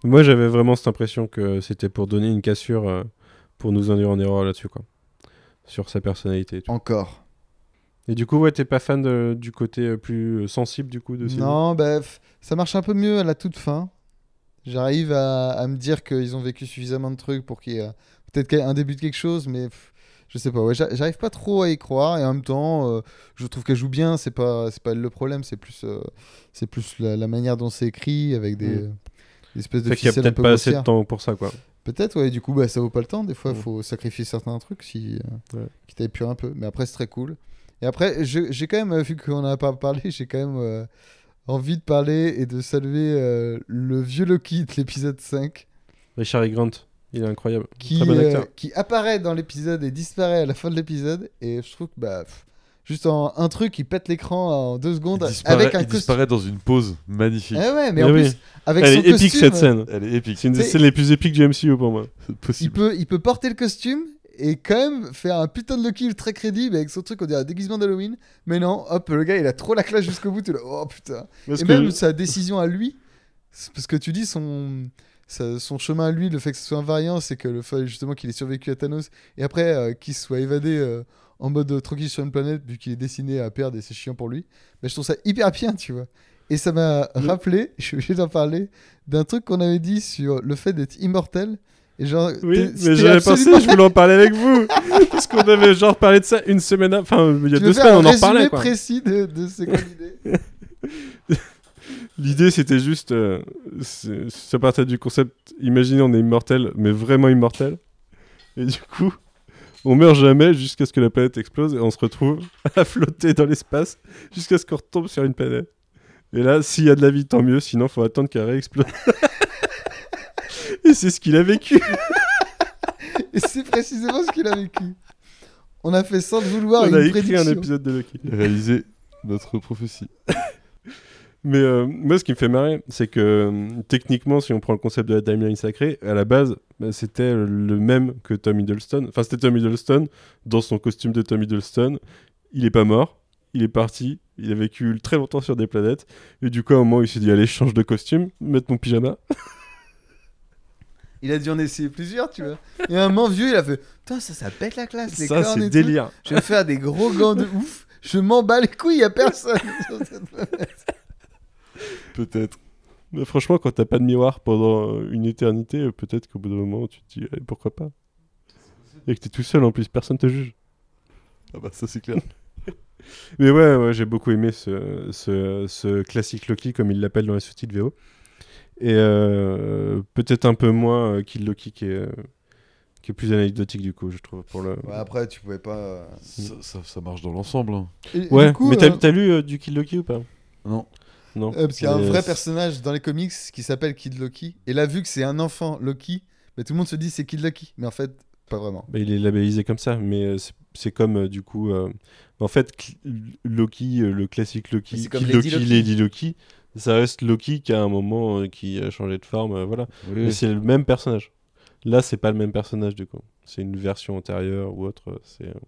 Moi, j'avais vraiment cette impression que c'était pour donner une cassure, pour nous induire en erreur là-dessus, quoi. Sur sa personnalité. tout. Encore. Et du coup, ouais, t'es pas fan de- du côté euh, plus euh, sensible, du coup, de Sylvie? Non, bah, ça marche un peu mieux à la toute fin. J'arrive à, à me dire qu'ils ont vécu suffisamment de trucs pour qu'il y ait euh, peut-être un début de quelque chose, mais pff, je sais pas. Ouais, j'arrive pas trop à y croire et en même temps, euh, je trouve qu'elle joue bien. C'est pas, c'est pas le problème, c'est plus, euh, c'est plus la, la manière dont c'est écrit avec des, Mm. euh, des espèces de Fait qu'il y a peut-être peu pas assez de temps pour ça, quoi. Peut-être, ouais. Du coup, bah, ça vaut pas le temps. Des fois, il Mm. faut sacrifier certains trucs si, euh, Ouais. un peu. Mais après, c'est très cool. Et après, j'ai quand même, euh, vu qu'on en a pas parlé, j'ai quand même euh, envie de parler et de saluer euh, le vieux Loki de l'épisode 5 Richard E. Grant, il est incroyable. qui, Très bon euh, acteur. qui apparaît dans l'épisode et disparaît à la fin de l'épisode. Et je trouve que, bah, pff, juste en un truc, il pète l'écran en deux secondes disparaît, avec un il costume. disparaît dans une pause magnifique. Ah ouais, mais en oui. plus, avec Elle son est épique costume, cette scène. Elle est épique. C'est une des C'est- scènes les plus épiques du MCU pour moi. C'est il possible. peut, il peut porter le costume et quand même faire un putain de Loki très crédible avec son truc, on dirait un déguisement d'Halloween. Mais non, hop, le gars il a trop la classe jusqu'au bout. Tu là, oh putain. Parce et même sa décision à lui, parce que tu dis son, sa- son chemin à lui, le fait que ce soit un variant, c'est que le fait justement qu'il ait survécu à Thanos et après euh, qu'il soit évadé euh, en mode tranquille sur une planète vu qu'il est destiné à perdre et c'est chiant pour lui. Mais je trouve ça hyper bien, tu vois. Et ça m'a rappelé, je suis obligé d'en parler, d'un truc qu'on avait dit sur le fait d'être immortel. Et genre, Oui, mais j'avais absolument- pensé, je voulais en parler avec vous. Parce qu'on avait genre parlé de ça une semaine, enfin il y a Tu deux semaines, on en parlait. Quoi. précis de, de ces grandes idées L'idée c'était juste, euh, c'est- ça partait du concept, imaginez on est immortel, mais vraiment immortel. Et du coup, on meurt jamais jusqu'à ce que la planète explose et on se retrouve à flotter dans l'espace jusqu'à ce qu'on retombe sur une planète. Et là, s'il y a de la vie, tant mieux, sinon faut attendre qu'elle réexplose. Et c'est ce qu'il a vécu. Et c'est précisément ce qu'il a vécu. On a fait sans le vouloir on une a écrit prédiction. un épisode de Loki. Réaliser notre prophétie. Mais euh, moi, ce qui me fait marrer, c'est que euh, techniquement, si on prend le concept de la timeline sacrée, à la base, bah, c'était le même que Tom Hiddleston. Enfin, c'était Tom Hiddleston dans son costume de Tom Hiddleston. Il est pas mort, il est parti, il a vécu très longtemps sur des planètes. Et du coup, à un moment, il s'est dit Allez, je change de costume, mettre mon pyjama. Il a dû en essayer plusieurs, tu vois. Et un moment vieux, il a fait Putain, ça, ça pète la classe, les Ça, cornes et c'est tout. délire. Je vais faire des gros gants de ouf. Je m'en bats les couilles, y a personne sur cette planète. Peut-être. Mais franchement, quand t'as pas de miroir pendant une éternité, peut-être qu'au bout d'un moment, tu te dis Pourquoi pas? Et que t'es tout seul en plus, personne te juge. Ah bah ça c'est clair. Mais ouais, ouais j'ai beaucoup aimé ce, ce, ce classique Loki, comme il l'appelle dans les sous-titres VO. Et euh, peut-être un peu moins euh, Kill Loki, qui est, euh, qui est plus anecdotique du coup, je trouve. Pour le... Ouais, après, tu pouvais pas. ça, ça- ça marche dans l'ensemble. hein. Ouais, du coup, mais t'as euh, t'as lu euh, du Kill Loki ou pas? Non. Non. euh, parce qu'il y a un vrai personnage dans les comics qui s'appelle Kid Loki. Et là, vu que c'est un enfant Loki, bah, tout le monde se dit c'est Kid Loki. Mais en fait, pas vraiment. Bah, il est labellisé comme ça, mais euh, c'est- comme euh, du coup. euh, En fait, Loki, euh, le classique Loki, Kill Lady Loki, Loki. Lady Loki, ça reste Loki qui a un moment euh, qui a changé de forme, euh, voilà. Oui. Mais c'est le même personnage. Là, c'est pas le même personnage du coup. C'est une version antérieure ou autre. C'est, euh,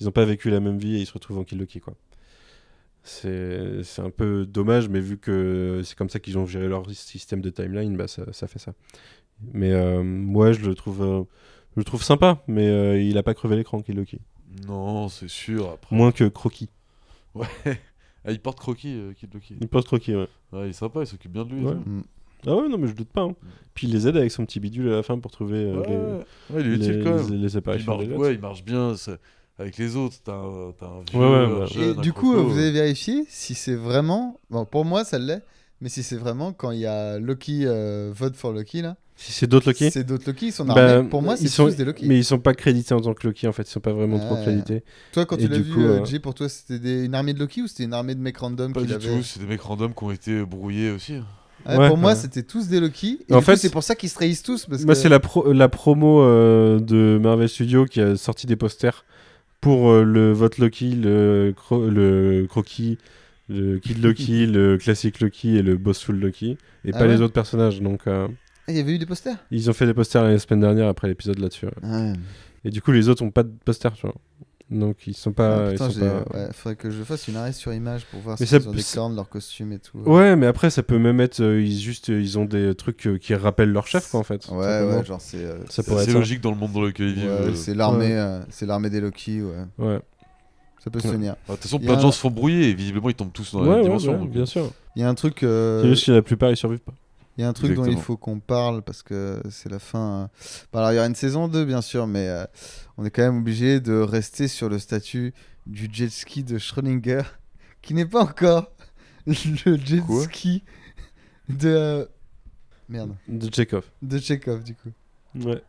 ils ont pas vécu la même vie et ils se retrouvent en Kill Loki quoi. C'est c'est un peu dommage, mais vu que c'est comme ça qu'ils ont géré leur système de timeline, bah ça, ça fait ça. Mais ouais, je le trouve, je le trouve sympa, mais il a pas crevé l'écran Kill Loki. Non, c'est sûr. Après. Moins que Croquis. Ouais. Ah, il porte croquis, euh, Kid Loki. Il porte Croquis, ouais. Ouais, il est sympa, il s'occupe bien de lui. et Ouais. tout. Mm. Ah ouais, non, mais je doute pas. hein. Puis il les aide avec son petit bidule à la fin pour trouver euh, Ouais, les, ouais, ouais, il est les, utile quand même. les- les Il apparitions marche, des ouais, il marche bien ça- avec les autres. T'as un, t'as un vieux, Ouais, ouais, un jeune, Et un du coup, croco. vous avez vérifié si c'est vraiment. Bon, pour moi, ça l'est. Mais si c'est vraiment quand il y a Loki, euh, vote for Loki, là. Si c'est d'autres Loki C'est d'autres Loki, ils sont Bah, armés. pour moi, c'est ils sont, tous des Loki. Mais ils sont pas crédités en tant que Loki en fait, ils sont pas vraiment trop crédités. Toi, quand et tu l'as vu, coup, euh, euh, Jay, pour toi, c'était des- une armée de Loki ou c'était une armée de mecs random Pas qu'il du avait tout, c'est des mecs random qui ont été brouillés aussi. Ouais, Ouais, Pour moi, c'était tous des Loki. Et En fait, c'est pour ça qu'ils se trahissent tous. Parce Moi, que... c'est la, pro- la promo euh, de Marvel Studios qui a sorti des posters pour euh, le vote Loki, le, cro- le croquis, le Kid Loki, le classique Loki et le Bossful Loki, et Ah pas ouais les autres personnages. Donc, euh, Il y avait eu des posters? Ils ont fait des posters la semaine dernière après l'épisode là-dessus. ouais. Ouais. Et du coup, les autres ont pas de posters, tu vois. Donc, ils sont pas. Ah, ils sont j'ai- pas- ouais, faudrait que je fasse une arrêt sur image pour voir Mais si ça ils ont peut- des cornes, leurs costumes et tout. Ouais, mais après, ça peut même être. euh, ils, juste, euh, ils ont des trucs euh, qui rappellent leur chef, quoi, en fait. Ouais, simplement. ouais, genre c'est. euh, Ça C'est pourrait assez être ça. logique dans le monde dans lequel ils vivent. ouais, euh. c'est l'armée, euh, c'est l'armée des Loki, ouais. Ouais, Ça peut se Ouais. tenir. Ah, De toute façon, plein a de un- gens se font brouiller et visiblement ils tombent tous dans la ouais, même ouais, dimension. ouais, donc, bien sûr. Il y a un truc. euh, C'est juste que la plupart, ils survivent pas. Il y a un truc dont il faut qu'on parle parce que c'est la fin. Bah, alors, il y aura une saison 2, bien sûr, mais euh, on est quand même obligé de rester sur le statut du jet ski de Schrödinger, qui n'est pas encore le jet Quoi ski de. euh, Merde, De Chekhov. de Chekhov, du coup. Ouais.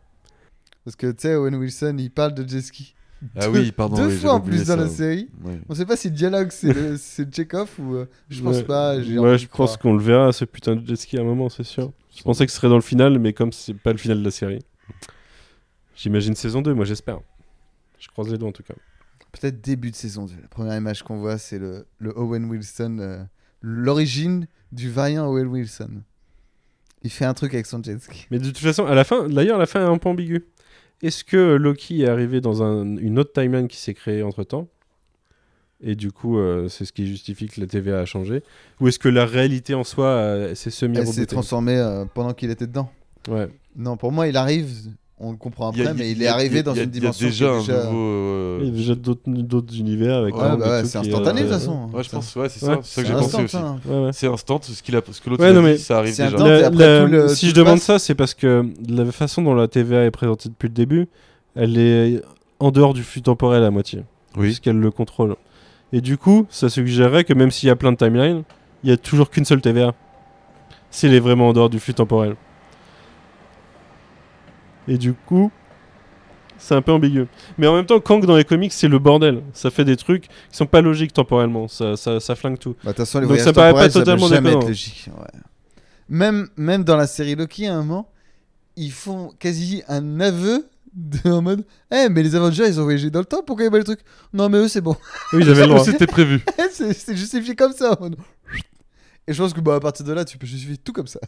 Parce que tu sais, Owen Wilson, il parle de jet ski. Ah Deux- oui, pardon. Deux oui, fois en plus dans ça. la série. Ouais. On sait pas si le dialogue c'est le- c'est Chekhov ou. euh, je pense Ouais. pas. j'ai Ouais, je pense qu'on le verra, ce putain de jet ski à un moment, c'est sûr. Je pensais que ce serait dans le final, mais comme c'est pas le final de la série. J'imagine saison 2, moi j'espère. Je croise les doigts en tout cas. Peut-être début de saison 2. La première image qu'on voit, c'est le, le Owen Wilson, euh, l'origine du variant Owen Wilson. Il fait un truc avec son jet ski. Mais de toute façon, à la fin, d'ailleurs, à la fin est un peu ambigu. Est-ce que Loki est arrivé dans un- une autre timeline qui s'est créée entre temps Et du coup, euh, c'est ce qui justifie que la TVA a changé Ou est-ce que la réalité en soi euh, s'est Elle s'est transformée euh, pendant qu'il était dedans. Ouais. Non, pour moi, il arrive, on le comprend y a- après, mais il est arrivé a- dans a- une Il y a dimension. déjà est un déjà- nouveau. euh, Il y a déjà d'autres univers avec Ouais, bah ouais, c'est qui, instantané de euh, toute façon. Ouais, je pense, ouais, c'est Ouais, ça. C'est ça que j'ai pensé instant, aussi. hein. C'est instant, ce qu'il a, ce que l'autre Ouais, a non, dit, mais ça arrive déjà. instant. et La- après, la- tout le- si tout je demande passe- ça, c'est parce que la façon dont la TVA est présentée depuis le début, elle est en dehors du flux temporel à moitié, Oui. puisqu'elle le contrôle. Et du coup, ça suggérerait que même s'il y a plein de timelines, il y a toujours qu'une seule TVA. Si elle est vraiment en dehors du flux temporel. Et du coup, c'est un peu ambigu. Mais en même temps, Kang dans les comics, c'est le bordel. Ça fait des trucs qui sont pas logiques temporellement. Ça, ça, ça flingue tout. Bah, De toute façon, les Donc voyages ça paraît pas totalement jamais être déconnant. logique. ouais. Même, même dans la série Loki, à un moment, ils font quasi un aveu de, en mode Eh, mais les Avengers, ils ont voyagé dans le temps, pourquoi il y a pas le truc Non, mais eux, c'est bon. Ils avaient le droit. C'était prévu. c'est c'est justifié comme ça. en mode, Et je pense que bah, à partir de là, tu peux justifier tout comme ça.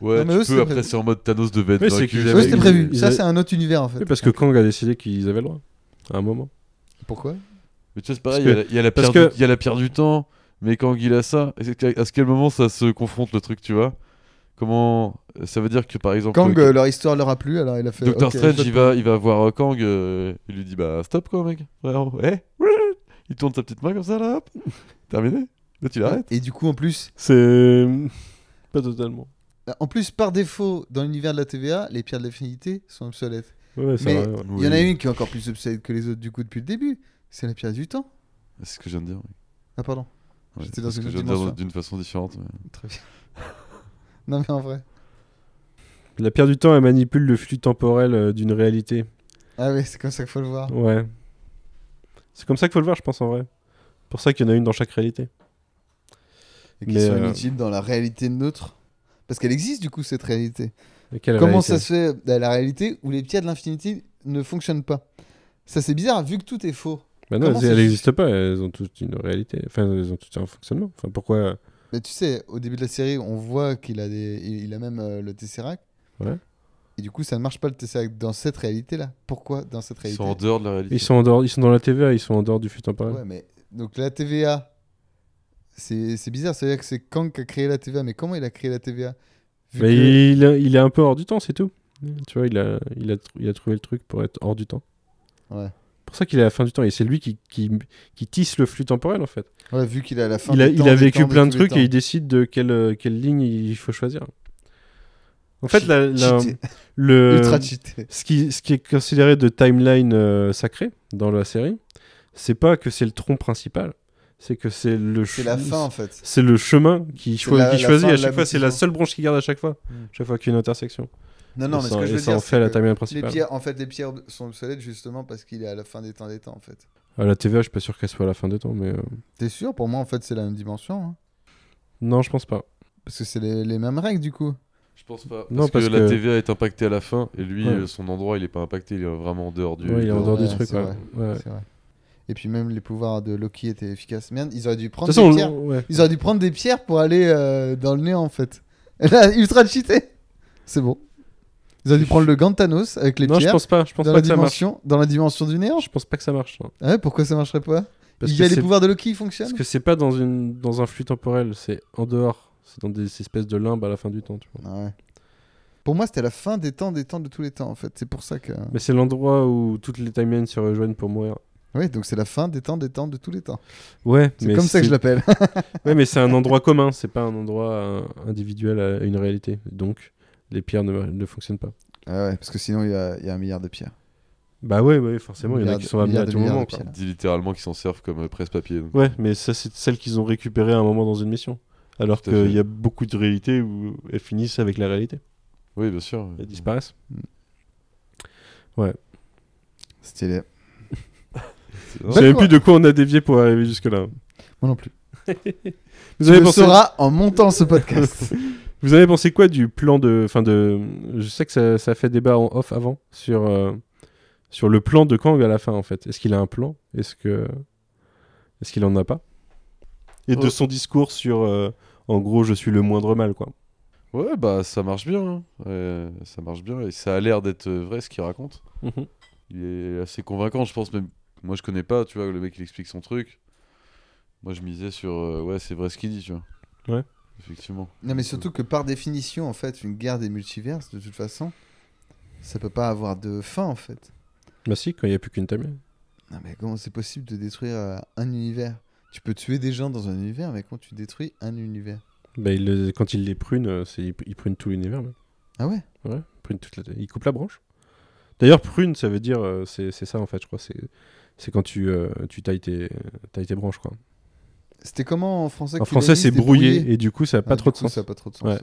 Ouais, Non, mais eux, tu c'était peux. Après, c'est en mode Thanos devait être Oui, c'est vaincu. Ouais, avaient- c'était prévu. ils Ça, c'est un autre univers en fait. Oui, parce que Kang a décidé qu'ils avaient le droit. À un moment. Pourquoi? Mais tu vois, c'est pareil, Parce il y y, que- du- il y a la pierre du temps, mais quand il a ça, à ce quel moment ça se confronte le truc, tu vois? Comment Ça veut dire que par exemple. Kang, euh, euh, leur histoire leur a plu, alors il a fait. Doctor Strange, il va, il va voir euh, Kang, euh, il lui dit Bah stop quoi, mec. Frérot, eh Il tourne sa petite main comme ça, là, hop Terminé Là, tu l'arrêtes Et du coup, en plus, C'est. Pas totalement. En plus, par défaut, dans l'univers de la TVA, les pierres de l'affinité sont obsolètes. Ouais, Mais ouais. il y en a une qui est encore plus obsolète que les autres, du coup, depuis le début. C'est la pierre du temps. C'est ce que je viens de dire. oui. Ah, pardon. Ouais, J'étais dans ce une que je viens de dire d'une façon différente. mais- Très bien. non, mais en vrai. La pierre du temps, elle manipule le flux temporel euh, d'une réalité. Ah, oui, c'est comme ça qu'il faut le voir. Ouais. C'est comme ça qu'il faut le voir, je pense, en vrai. pour ça qu'il y en a une dans chaque réalité. Et qui sont euh, inutiles dans la réalité neutre. Parce qu'elle existe, du coup, cette réalité. Comment réalité ça se fait dans la réalité où les pierres de l'infinité ne fonctionnent pas Ça, c'est bizarre, vu que tout est faux. Bah non, comment elles n'existent pas, elles ont toutes une réalité. Enfin, elles ont toutes un fonctionnement. Enfin, pourquoi Mais tu sais, au début de la série, on voit qu'il a, des... il a même euh, le Tesseract. Ouais. Et du coup, ça ne marche pas le Tesseract dans cette réalité-là. Pourquoi dans cette Ils réalité sont en dehors de la réalité. ils sont, en dehors, ils sont dans la TVA, ils sont en dehors du flux temporel. Ouais, mais donc la TVA, c'est c'est bizarre. Ça veut dire que c'est Kang qui a créé la TVA. Mais comment il a créé la TVA que- il, est- il est un peu hors du temps, c'est tout. Tu vois, il a, il, a, tr- il a trouvé le truc pour être hors du temps. Ouais. pour ça qu'il est à la fin du temps. Et c'est lui qui, qui, qui tisse le flux temporel, en fait. Ouais, vu qu'il est à la fin Il a, il temps, a des vécu temps, plein de trucs et il décide de quelle, quelle ligne il faut choisir. En fait, la- la- Cheaté. le, Ultra cheaté. ce, qui, ce qui est considéré de timeline euh, sacré dans la série, c'est pas que c'est le tronc principal, c'est que c'est le C'est la fin en fait. C'est le chemin qui, cho- la- qui choisit à chaque fois. C'est la seule branche qui garde à chaque fois. Mm. Chaque fois qu'il y a une intersection. Non, non, et mais ça, ce que je veux ça en dire, fait la les pierres, en fait, les pierres sont obsolètes justement parce qu'il est à la fin des temps des temps en fait. À la TVA, je suis pas sûr qu'elle soit à la fin des temps, mais euh, T'es sûr? Pour moi, en fait, c'est la même dimension. hein. non, je pense pas. Parce que c'est les, les mêmes règles du coup. Je pense pas. Non, parce, parce que, la TVA est impactée à la fin et lui, Ouais. euh, son endroit, il est pas impacté, il est vraiment en dehors du. Ouais, il est en dehors du Ouais, truc. c'est ouais. vrai. Ouais. C'est vrai. Et puis même les pouvoirs de Loki étaient efficaces. Merde, ils auraient dû De prendre façon, des pierres. ouais. Ils auraient dû prendre des pierres pour aller euh, dans le néant en fait. Là, ultra cheaté. C'est bon. Ils auraient dû prendre le gant de Thanos avec les non, je pierres pense pas. Je pense dans, pas la que ça marche. dimension, dans la dimension du néant. Je pense pas que ça marche. non. Ah ouais, pourquoi ça marcherait pas? Parce Il que y a les pouvoirs de Loki qui fonctionnent? Parce que c'est pas dans une dans un flux temporel, c'est en dehors. C'est dans des espèces de limbes à la fin du temps, tu vois. Ah ouais. Pour moi, c'était la fin des temps, des temps de tous les temps en fait. C'est pour ça que. Mais c'est l'endroit où toutes les timelines se rejoignent pour mourir. Oui, donc c'est la fin des temps, des temps de tous les temps. Ouais, C'est mais comme ça que je l'appelle. Ouais, mais c'est un endroit commun, c'est pas un endroit euh, individuel à une réalité. Donc, les pierres ne, ne fonctionnent pas. ah ouais, parce que sinon il y a, il y a un milliard de pierres. Bah ouais, ouais, forcément, il y en a qui sont amenés à tout moment. quoi. pierres. dit littéralement qu'ils s'en servent comme euh, presse-papier. Ouais, mais ça, c'est celles qu'ils ont récupérées à un moment dans une mission. Alors qu'il y a beaucoup de réalités où elles finissent avec la réalité. Oui, bien sûr. Elles disparaissent. Stylé. Je même quoi. plus de quoi on a dévié pour arriver jusque-là. Moi non plus. Vous Tu avez, le pensé... sauras en montant ce podcast. Vous avez pensé quoi du plan de. Enfin, de. Je sais que ça, ça a fait débat en off avant sur, euh, sur le plan de Kang à la fin, en fait. Est-ce qu'il a un plan? Est-ce que. Est-ce qu'il en a pas? Et de son discours sur. euh, en gros, je suis le moindre mal, quoi. Ouais, bah ça marche bien. hein. Ouais, ça marche bien et ça a l'air d'être euh, vrai ce qu'il raconte. Mhm. Il est assez convaincant, je pense. Même moi, je connais pas. Tu vois, le mec il explique son truc. Moi, je misais sur euh, ouais, c'est vrai ce qu'il dit, tu vois. Ouais. Effectivement. non, mais surtout que par définition, en fait, une guerre des multiverses, de toute façon, ça peut pas avoir de fin, en fait. Bah si, quand il n'y a plus qu'une timeline. Non, mais comment c'est possible de détruire euh, un univers? Tu peux tuer des gens dans un univers, mais comment tu détruis un univers? Bah, il le- quand il les prune, euh, c'est, il, il prune tout l'univers. même. Ah ouais? Ouais, il prune toute la... il coupe la branche. D'ailleurs, prune, ça veut dire. euh, c'est, c'est ça, en fait, je crois. C'est, c'est quand tu, euh, tu tailles, tes, tailles tes branches, quoi. C'était comment en français En français, c'est brouillé, et du coup, ça n'a Ah, pas trop de coup, sens. Ça a pas trop de sens. Ouais.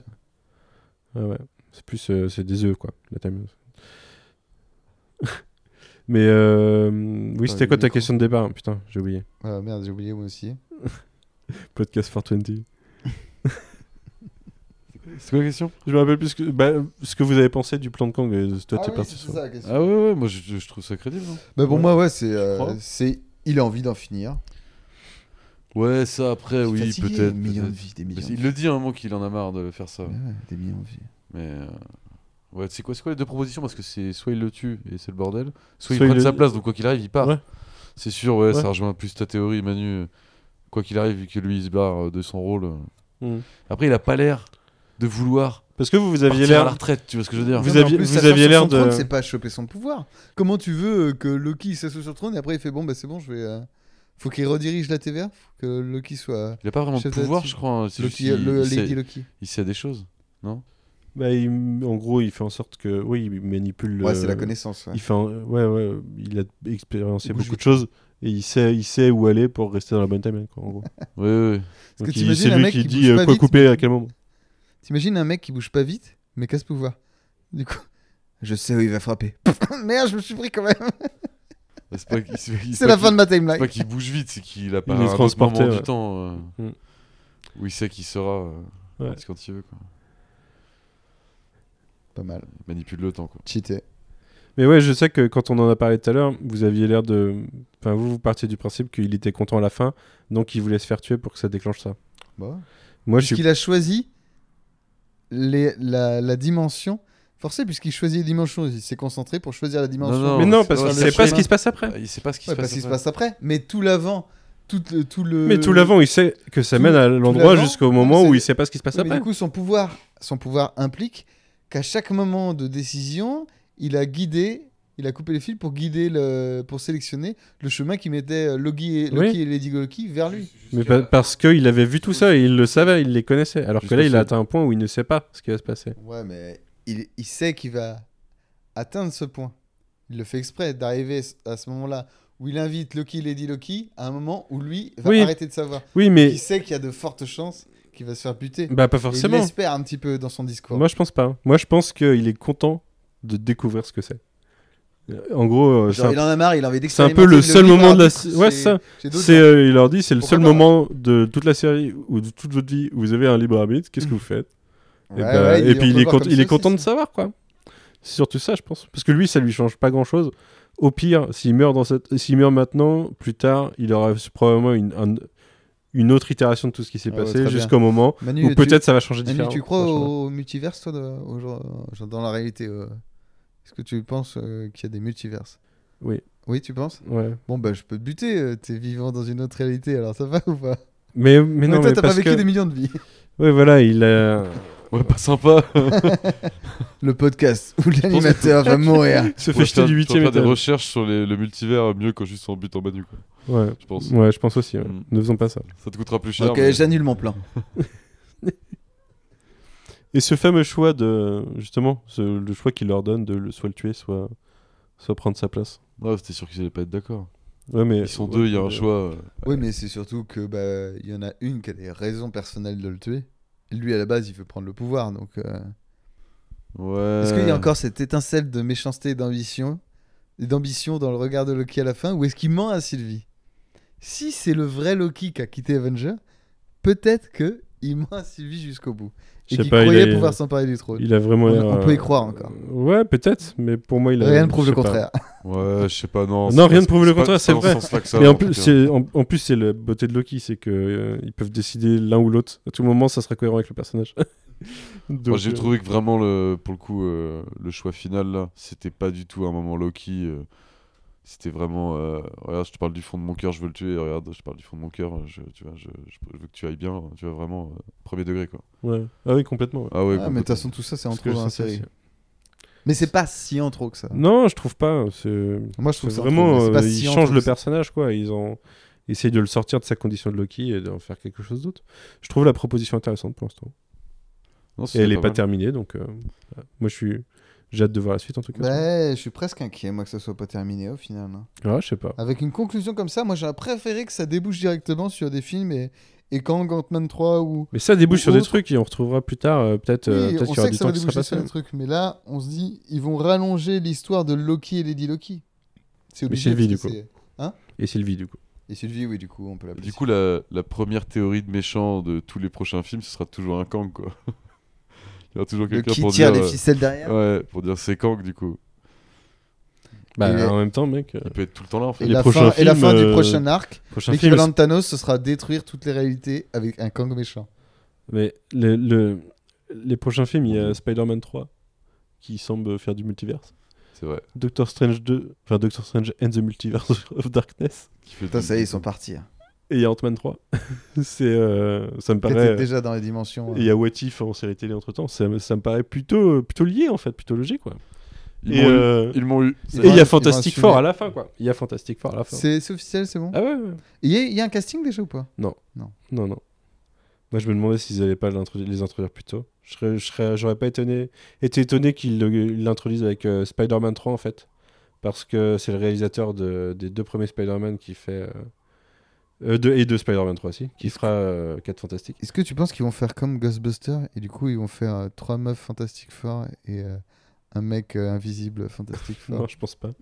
Ouais, ouais. C'est plus euh, c'est des œufs, quoi, la. Mais euh, oui, c'était quoi ta micro. question de départ? Putain, j'ai oublié. Ah, merde, j'ai oublié moi aussi. Podcast 420. C'est quoi la question? Je me rappelle plus ce que, bah, ce que vous avez pensé du plan de Kang. et Toi, Ah t'es oui, parti c'est sur- ça la question. Ah ouais, ouais, moi je, je trouve ça crédible. hein. Bah, pour Ouais. moi, ouais, c'est. euh, crois c'est il a envie d'en finir. Ouais, ça après, oui, Fatigué, peut-être. Des millions de peut-être. vies, des millions Parce de qu'il vies. le dit à un moment qu'il en a marre de faire ça. Ouais, ouais, des millions de vies. Mais euh, ouais, c'est quoi, c'est quoi les deux propositions? Parce que c'est soit il le tue et c'est le bordel, soit, Soit il prend il sa le- place, donc quoi qu'il arrive, il part. Ouais. C'est sûr, ouais, Ouais. ça rejoint plus ta théorie, Manu. Quoi qu'il arrive, vu que lui il se barre euh, de son rôle. euh. Mhm. Après, il a pas l'air de vouloir Parce que vous, vous aviez partir à la l'air. retraite, tu vois ce que je veux dire Vous Non, aviez- plus, vous aviez l'air de- C'est pas choper son pouvoir. Comment tu veux euh, que Loki s'assoie sur le trône et après il fait bon, bah c'est bon, je vais. euh, Faut qu'il redirige la TVA Faut que Loki soit. Il a pas vraiment de pouvoir, je crois. hein. Loki, juste qu'il- le il, Lady sait, Loki. il sait des choses. Bah, il- en gros, il fait en sorte que. Oui, il manipule. Ouais, le- c'est la connaissance. ouais. Il fait un- ouais, ouais, il a expériencé Il beaucoup de choses et il sait, il sait où aller pour rester dans la bonne timeline, quoi, en gros. Ouais, ouais. Donc, il- c'est lui qui dit euh, quoi vite, couper mais- à quel moment. T'imagines un mec qui bouge pas vite, mais casse pouvoir. Du coup, je sais où il va frapper. Merde, je me suis pris quand même. C'est pas qu'il- c'est- C'est la fin de ma C'est timeline. pas qu'il bouge vite, c'est qu'il a pas Il est un autre transporté, moment ouais. du temps euh, Mm. où il sait qu'il sera euh, Ouais. quand il veut. Quoi. Pas mal. Il manipule le temps. Quoi. Cheaté. Mais ouais, je sais que quand on en a parlé tout à l'heure, vous aviez l'air de. Enfin, vous, vous partiez du principe qu'il était content à la fin, donc il voulait se faire tuer pour que ça déclenche ça. Bon. Moi, je suis. Puisqu'il a choisi les, la, la dimension forcée, puisqu'il choisit les dimensions. Il s'est concentré pour choisir la dimension. Non, Mais non, parce ouais, que c'est c'est après. pas ce qui se passe après. Il sait pas ce qui Ouais, se passe. qu'il se après. passe après. Mais tout l'avant, tout, le- tout le. Mais tout l'avant, il sait que ça tout- mène à l'endroit jusqu'au non, moment où il sait pas ce qui se passe mais après. du coup, son pouvoir, son pouvoir implique qu'à chaque moment de décision, il a guidé, il a coupé les fils pour guider le, pour sélectionner le chemin qui mettait euh, Loki et, Loki Oui. et Lady Loki vers lui. Mais pa- parce qu'il avait vu tout ça et il le savait, il les connaissait. Alors que là, il a atteint un point où il ne sait pas ce qui va se passer. Ouais, mais il, il sait qu'il va atteindre ce point. Il le fait exprès d'arriver à ce moment-là où il invite Loki, Lady Loki, à un moment où lui va Oui. arrêter de savoir. Oui, mais Il sait qu'il y a de fortes chances qu'il va se faire buter. bah pas Et il forcément. l'espère un petit peu dans son discours. Moi, je pense pas. Moi, je pense qu'il est content de découvrir ce que c'est. Euh, En gros, euh, c'est Genre, un- il en a marre, il a envie c'est un peu le seul moment de la. dire, Ouais, ça. C'est, euh, il leur dit, c'est le Pourquoi seul pas moment de toute la série ou de toute votre vie où vous avez un libre arbitre. Qu'est-ce que vous faites? Et, bah, ouais, et puis il est, il ça content de savoir quoi. C'est surtout ça, je pense. Parce que lui, ça lui change pas grand chose. Au pire, s'il meurt dans cette, s'il meurt maintenant, plus tard, il aura probablement une, un- une autre itération de tout ce qui s'est Ah passé jusqu'au moment Manu, où tu- peut-être ça va changer différemment. tu crois au multiverse, toi, genre dans la réalité euh, Est-ce que tu penses euh, qu'il y a des multiverses? Oui. Oui, tu penses? Ouais. Bon, bah, je peux te buter. euh, T'es vivant dans une autre réalité, alors ça va ou pas? Mais, mais non, toi, mais t'as pas vécu que... des millions de vies. Ouais, voilà, il a... Ouais, pas sympa. Le podcast où l'animateur va mourir. il se fait jeter faire- du on va huitième faire des recherches sur les- le multivers mieux quand juste en but en Manu, quoi. Ouais. Je pense. ouais, je pense aussi. ouais. Mm. Ne faisons pas ça. Ça te coûtera plus cher. Ok, mais- j'annule mon plan. Et ce fameux choix de... Justement, ce- le choix qu'il leur donne de le- soit le tuer, soit, soit prendre sa place. Ouais, c'était sûr qu'ils allaient pas être d'accord. Ouais, mais... Ils sont ouais, deux, il y a un choix. euh, Oui, mais c'est surtout que bah il y en a une qui a des raisons personnelles de le tuer. Lui, à la base, il veut prendre le pouvoir. Donc, euh, Ouais. est-ce qu'il y a encore cette étincelle de méchanceté et d'ambition, et d'ambition dans le regard de Loki à la fin, ou est-ce qu'il ment à Sylvie? Si c'est le vrai Loki qui a quitté Avenger, peut-être que il ment à Sylvie jusqu'au bout et il croyait a- pouvoir s'emparer du trône. Il a vraiment On- on peut y euh, croire encore. Ouais, peut-être, mais pour moi, il a... Rien ne prouve le contraire. Ouais, je sais pas, non. Non, rien ne prouve le contraire, c'est vrai. va, en en, en plus, c'est la beauté de Loki, c'est que euh, ils peuvent décider l'un ou l'autre. À tout moment, ça sera cohérent avec le personnage. Moi, j'ai euh, trouvé que vraiment, le, pour le coup, euh, le choix final, là, c'était pas du tout un moment Loki. euh, c'était vraiment. euh, regarde, je te parle du fond de mon cœur, je veux le tuer. Regarde, je te parle du fond de mon cœur, je, tu vois, je, je- je veux que tu ailles bien. Tu vois, vraiment, euh, premier degré, quoi. Ouais. Ah oui, complètement. ouais. Ah ouais, Ah, mais de toute façon, tout ça, c'est en trop dans la série. Mais c'est pas si en trop que ça. Non, je trouve pas. C'est Moi, je trouve ça en vraiment. euh, si ils en changent le personnage, quoi. Ils ont essayé de le sortir de sa condition de Loki et d'en faire quelque chose d'autre. Je trouve la proposition intéressante pour l'instant. Non, Et elle est pas terminée, donc euh, moi, je suis. J'ai hâte de voir la suite en tout cas. Ouais, je suis presque inquiet, moi, que ça soit pas terminé au final. hein. Ah, je sais pas. Avec une conclusion comme ça, moi, j'aurais préféré que ça débouche directement sur des films et, et Kang, Ant-Man 3 ou. Mais ça débouche Ou sur des trucs et on retrouvera plus tard. euh, peut-être euh, Oui, peut-être on sait que ça va qui sera déboucher sur des trucs, mais là, on se dit, ils vont rallonger l'histoire de Loki et Lady Loki. C'est Mais. Sylvie, du que c'est- Et Sylvie, du coup. Et Sylvie, oui, du coup, on peut l'appeler. Du coup, la, la première théorie de méchant de tous les prochains films, ce sera toujours un Kang, quoi. Il y aura toujours quelqu'un qui pour tire dire. les euh, ficelles derrière. Ouais, pour dire c'est Kang, du coup. Bah, Et- en même temps, mec. euh, Il peut être tout le temps là, en fait. Et les la, fin, et la du euh, prochain arc, prochain l'équivalent de Thanos, ce sera détruire toutes les réalités avec un Kang méchant. Mais le, le- les prochains films, il y a Spider-Man 3 qui semble faire du multiverse. C'est vrai. Doctor Strange 2, enfin Doctor Strange and the Multiverse of Darkness. Qui fait Putain, du- ça y est, ils sont partis. hein. Et il y a Ant-Man 3. c'est, euh, ça me paraît. déjà dans les dimensions. Et il y a What If en série télé entre temps. Ça, me- ça me paraît plutôt, plutôt lié en fait, plutôt logique quoi. Ils et m'ont eu. euh, et il y a Fantastic. Four à la fin quoi. Il y a Fantastic Four à la fin. C'est c'est officiel, c'est bon Ah ouais, ouais. Il y, a- il y a un casting déjà ou pas? Non, non. Moi, je me demandais s'ils allaient pas les introduire plus tôt. Je serais, je serais, j'aurais pas étonné, été étonné qu'ils l'introduisent avec euh, Spider-Man 3 en fait, parce que c'est le réalisateur de- des deux premiers Spider-Man qui fait euh, euh, de- et de Spider-Man 3 aussi, qui fera 4 Fantastiques. Est-ce que tu penses qu'ils vont faire comme Ghostbusters et du coup ils vont faire euh, trois meufs Fantastic Four et euh, un mec euh, invisible Fantastic Four Non, je pense pas.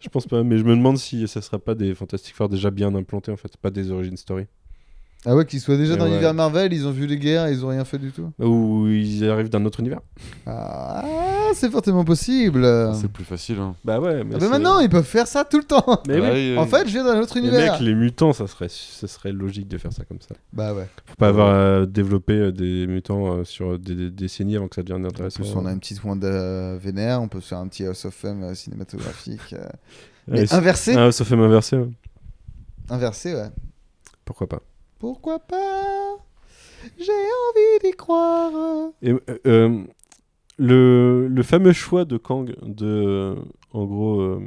je pense pas, mais je me demande si ça sera pas des Fantastic Four déjà bien implantés en fait, pas des origin story. Ah ouais, qu'ils soient déjà Et dans ouais. l'univers Marvel, ils ont vu les guerres ils ont rien fait du tout Ou ils arrivent d'un autre univers. Ah, c'est fortement possible Ah, C'est plus facile. Hein. Bah ouais, mais Ah bah maintenant, ils peuvent faire ça tout le temps Mais oui. Ah, oui, En fait, je viens d'un autre Les univers mecs, les mutants, ça serait, ça serait logique de faire ça comme ça. Bah ouais. Faut pas avoir euh, développé euh, des mutants euh, sur des, des décennies avant que ça devienne En intéressant. plus, on a une petite Wanda vénère, on peut se faire un petit House of Fame cinématographique. Mais inversé Ah, ça fait m'inverser. ouais. Inversé, ouais. Pourquoi pas Pourquoi pas? J'ai envie d'y croire. Et, euh, euh, le, le fameux choix de Kang de, en gros, euh,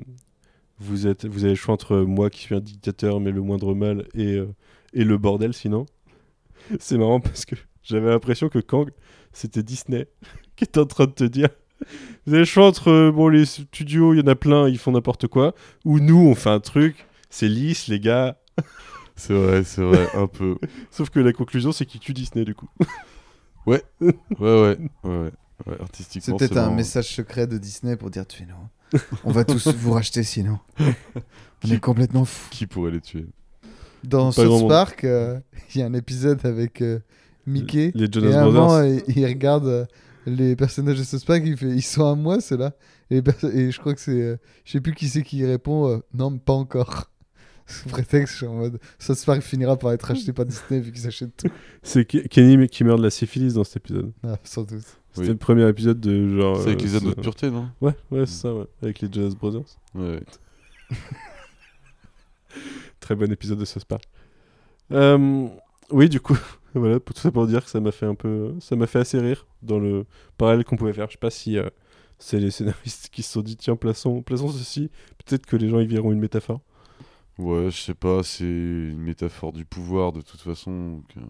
vous êtes, vous avez le choix entre moi qui suis un dictateur mais le moindre mal et, et le bordel sinon. C'est marrant parce que j'avais l'impression que Kang c'était Disney qui était en train de te dire Vous avez le choix entre bon, les studios, il y en a plein, ils font n'importe quoi, ou nous, on fait un truc, c'est lisse, les gars. C'est vrai, c'est vrai, un peu. Sauf que la conclusion, c'est qu'ils tuent Disney, du coup. Ouais, ouais, ouais, ouais. ouais, artistiquement. C'est peut-être un message secret de Disney pour dire tuez-nous. On va tous vous racheter sinon. On est complètement fous. Qui pourrait les tuer? Dans South. Park, euh, il y a un épisode avec euh, Mickey. Les Jonas et à un moment, Brothers. il, il regarde euh, les personnages de South Park, il fait Ils sont à moi, ceux-là. Et, je crois que c'est. euh, je sais plus qui c'est qui répond euh, Non, mais pas encore. Sous prétexte, je suis en mode South Park finira par être acheté par Disney vu qu'ils achètent tout. C'est Ke- Kenny qui meurt de la syphilis dans cet épisode. Ah, sans doute. C'était Oui. le premier épisode de genre. C'est avec euh, les anneaux de pureté, non? Ouais, ouais, c'est ça, ouais. Avec les Jonas Brothers. Ouais. Très bon épisode de South Park. Euh, oui, du coup, voilà, pour tout ça pour dire que ça m'a fait un peu, ça m'a fait assez rire dans le parallèle qu'on pouvait faire. Je sais pas si euh, c'est les scénaristes qui se sont dit tiens plaçons, plaçons ceci. Peut-être que les gens y verront une métaphore. Ouais, je sais pas, c'est une métaphore du pouvoir de toute façon. donc, euh,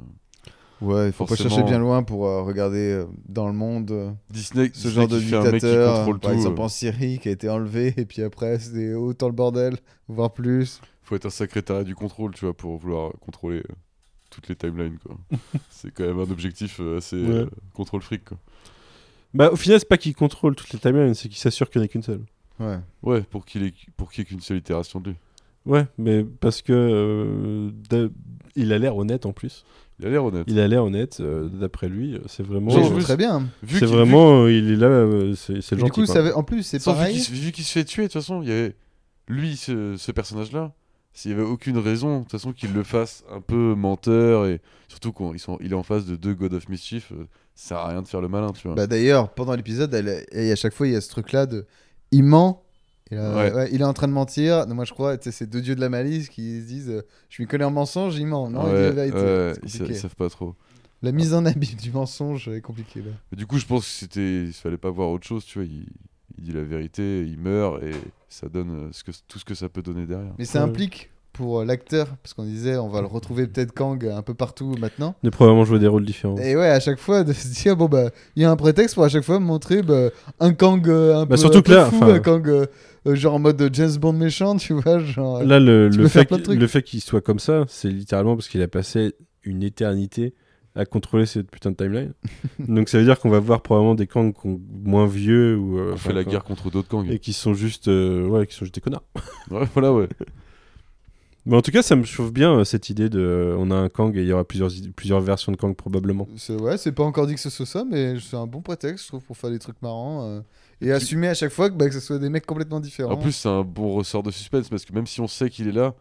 Ouais, il faut pas chercher bien loin pour euh, regarder euh, dans le monde euh, Disney, ce Disney genre de qui fait un mec qui dictateur. contrôle par tout. exemple euh, en Syrie qui a été enlevé et puis après c'était autant le bordel, voire plus. faut être un secrétariat du contrôle, tu vois, pour vouloir contrôler toutes les timelines, quoi. c'est quand même un objectif assez Ouais. euh, contrôle fric, quoi. Bah au final c'est pas qu'il contrôle toutes les timelines, c'est qu'il s'assure qu'il n'y en a qu'une seule. Ouais. Ouais, pour qu'il ait, pour qu'il y ait qu'une seule itération de lui. Ouais, mais parce que euh, d'a- il a l'air honnête en plus. Il a l'air honnête. Il a l'air honnête, euh, d'après lui, c'est vraiment. J'ai en joué plus, très bien. Vu c'est qu'il- vraiment, euh, il est là, euh, c'est c'est le Du gentil. coup, quoi. ça avait- en plus c'est Sans, vu pareil. qu'il se- vu qu'il se fait tuer, de toute façon, il y avait lui, ce, ce personnage-là, s'il y avait aucune raison, de toute façon, qu'il le fasse un peu menteur et surtout qu'il il est en face de deux God of Mischief, euh, ça sert à rien de faire le malin, tu vois. Bah, D'ailleurs, pendant l'épisode, elle- et à chaque fois, il y a ce truc-là de. Il ment. Et, Ouais. ouais, il est en train de mentir. Moi, je crois, tu sais, c'est deux dieux de la malice qui se disent euh, Je m'y connais en mensonge, il ment. Non, il dit la ouais, vérité. ouais, C'est ils, ils savent pas trop. La mise en abîme du mensonge est compliquée là. Mais du coup, je pense que c'était, il fallait pas voir autre chose, tu vois. Il, il dit la vérité, il meurt et ça donne euh, ce que, tout ce que ça peut donner derrière. Mais ça Ouais. implique pour euh, l'acteur, parce qu'on disait on va le retrouver peut-être Kang un peu partout maintenant. A probablement joué des rôles différents. Et ouais, à chaque fois, de se dire bon bah, il y a un prétexte pour à chaque fois montrer bah, un Kang euh, un Bah, peu, surtout un que peu là, fou, un Kang euh, euh, genre en mode James Bond méchant, tu vois, genre. Là, le, le fait, plein de qu'- trucs. le fait qu'il soit comme ça, c'est littéralement parce qu'il a passé une éternité à contrôler cette putain de timeline. Donc ça veut dire qu'on va voir probablement des Kang moins vieux ou euh, On enfin, fait la quoi, guerre contre d'autres Kang. et qui sont juste euh, ouais, qui sont juste des connards. Ouais, voilà, ouais. Mais en tout cas, ça me chauffe bien euh, cette idée de euh, on a un Kang et il y aura plusieurs plusieurs versions de Kang probablement. C'est ouais, c'est pas encore dit que ce soit ça, mais c'est un bon prétexte, je trouve, pour faire des trucs marrants euh, et assumer à chaque fois que, bah, que ce soit des mecs complètement différents. En plus, c'est un bon ressort de suspense parce que même si on sait qu'il est là,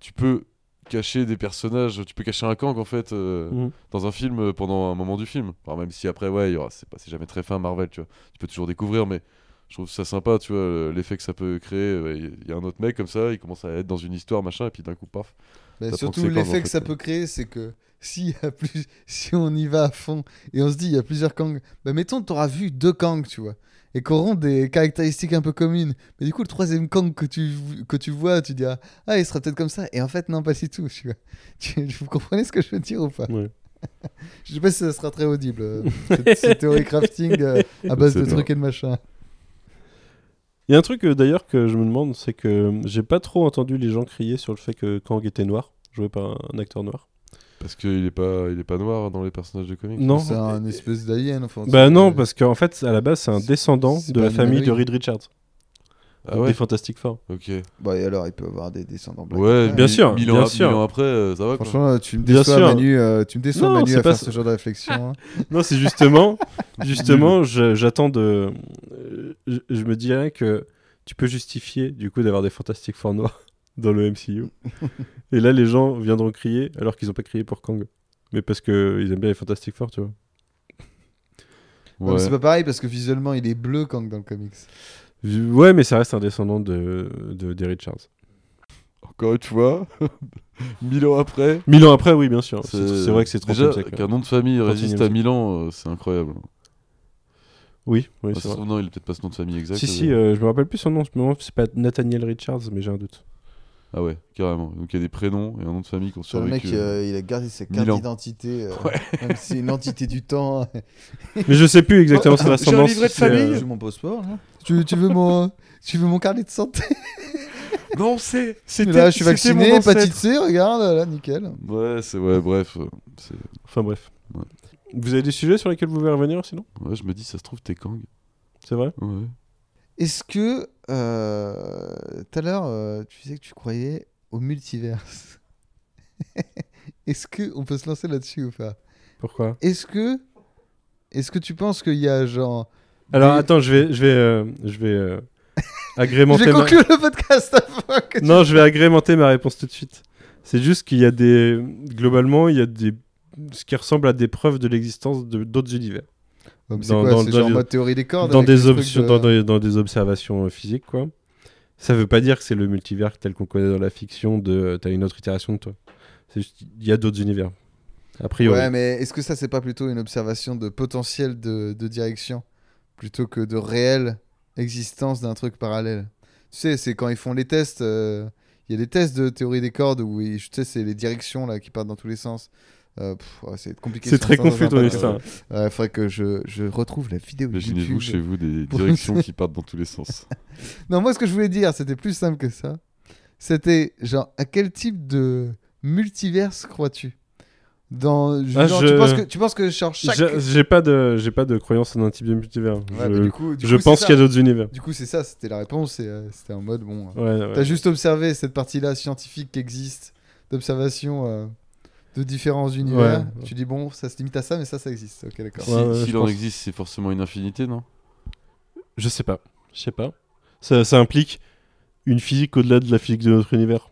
tu peux cacher des personnages, tu peux cacher un Kang en fait euh, Mhm. dans un film euh, pendant un moment du film. Enfin, même si après, ouais, il y aura- c'est pas, c'est jamais très fin Marvel, tu vois. Tu peux toujours découvrir, mais je trouve ça sympa, tu vois, euh, l'effet que ça peut créer. Il y a un autre mec comme ça, il commence à être dans une histoire, machin, et puis d'un coup, paf. Surtout l'effet en que ça peut créer, c'est que si, y a plus... si on y va à fond et on se dit il y a plusieurs Kang, bah mettons tu auras vu deux Kang, tu vois, et qui auront des caractéristiques un peu communes. Mais du coup, le troisième Kang que tu, que tu vois, tu diras ah, il sera peut-être comme ça. Et en fait, non, pas du tout, tu vois. Tu- Vous comprenez ce que je veux dire ou pas? Ouais. Je sais pas si ça sera très audible, euh, cette, cette théorie crafting euh, à base de bien. trucs et de machin. Il y a un truc euh, d'ailleurs que je me demande, c'est que j'ai pas trop entendu les gens crier sur le fait que Kang était noir, joué par un, acteur noir. Parce qu'il est pas, il est pas noir dans les personnages de comics. Non. C'est un espèce d'alien. Enfin, Bah non, parce qu'en fait, à la base, c'est un descendant de la famille de. Reed Richards, Ah ouais des Fantastic Four. Ok. Bah, et alors, il peut avoir des descendants blancs. Ouais, Bien sûr, mille bien ans, sûr. mille ans après, euh, ça va quoi. Franchement, tu me Bien déçois, sûr. Manu, euh, tu me déçois, Non, Manu, c'est à pas faire ça. ce genre de réflexion. hein. Non, c'est justement, justement, je- j'attends de. euh, Je, je me dirais que tu peux justifier du coup d'avoir des Fantastic Four noirs dans le MCU. Et là, les gens viendront crier alors qu'ils ont pas crié pour Kang. Mais parce que ils aiment bien les Fantastic Four, tu vois. Non, mais Ouais. C'est pas pareil parce que visuellement, il est bleu Kang dans le comics. Ouais, mais ça reste un descendant de, de, des Richards. Encore une fois, mille ans après. Mille ans après, oui, bien sûr. C'est vrai que c'est trop Déjà qu'un nom de famille 31e résiste à. 1000 ans, euh, c'est incroyable. Oui, oui, c'est vrai. trouve, non, il est peut-être pas ce nom de famille exact. Si, si, euh, je me rappelle plus son nom. C'est pas Nathaniel Richards, mais j'ai un doute. Ah ouais, carrément. Donc il y a des prénoms et un nom de famille qu'on Sur le mec, survécu. euh, il a gardé ses cartes d'identité. euh, Même si c'est une entité du temps. Mais je sais plus exactement Oh, son ascendance. livret de si c'est, famille. euh, J'ai mon passeport. Tu, tu veux mon, tu veux mon carnet de santé? Non, c'est. C'était. Là, je suis vacciné, hépatite C, regarde, là, nickel. Ouais, c'est ouais, bref. euh, c'est- Enfin bref. Ouais. Vous avez des sujets sur lesquels vous voulez revenir sinon? Ouais, je me dis, ça se trouve, t'es Kang. C'est vrai? Ouais. Est-ce que euh, tout à l'heure, euh, tu disais que tu croyais au multiverse Est-ce que on peut se lancer là-dessus ou pas? Pourquoi? Est-ce que, est-ce que tu penses qu'il y a genre Alors des- attends, je vais, je vais, euh, je vais euh, Je agrémenter. vais ma- conclure le podcast avant que tu- Non, je vais agrémenter ma réponse tout de suite. C'est juste qu'il y a des, globalement, il y a des, ce qui ressemble à des preuves de l'existence de d'autres univers. C'est dans- quoi dans- C'est dans genre mode théorie des cordes dans des options, de- dans, des- des observations euh, physiques, quoi. Ça veut pas dire que c'est le multivers tel qu'on connaît dans la fiction de euh, t'as une autre itération de toi. Il y a d'autres univers. A priori. Ouais, mais est-ce que ça, c'est pas plutôt une observation de potentiel de, de direction plutôt que de réelle existence d'un truc parallèle? Tu sais, c'est quand ils font les tests, euh, il y a des tests de théorie des cordes où tu sais, c'est les directions là qui partent dans tous les sens. Euh, c'est compliqué. c'est très confus ton histoire. Ouais, faudrait que je, je retrouve la vidéo Imaginez-vous chez vous des directions qui partent dans tous les sens. Non, moi, ce que je voulais dire, c'était plus simple que ça. C'était genre, à quel type de multiverse crois-tu? Dans, Ah, genre, je- tu, penses que, tu penses que genre, chaque. J'ai pas de, j'ai pas de croyance en un type de multivers. Ouais, je du coup, du je coup, pense qu'il y a d'autres univers. Du coup, c'est ça, c'était la réponse. euh, C'était en mode, bon. euh, Ouais, ouais. T'as juste observé cette partie-là scientifique qui existe, d'observation euh, de différents univers. Ouais. Tu dis, bon, ça se limite à ça, mais ça, ça existe. Ok, d'accord. Si- Ouais, ouais, S'il je en pense. existe, c'est forcément une infinité, non? Je sais pas. Je sais pas. Ça, ça implique une physique au-delà de la physique de notre univers.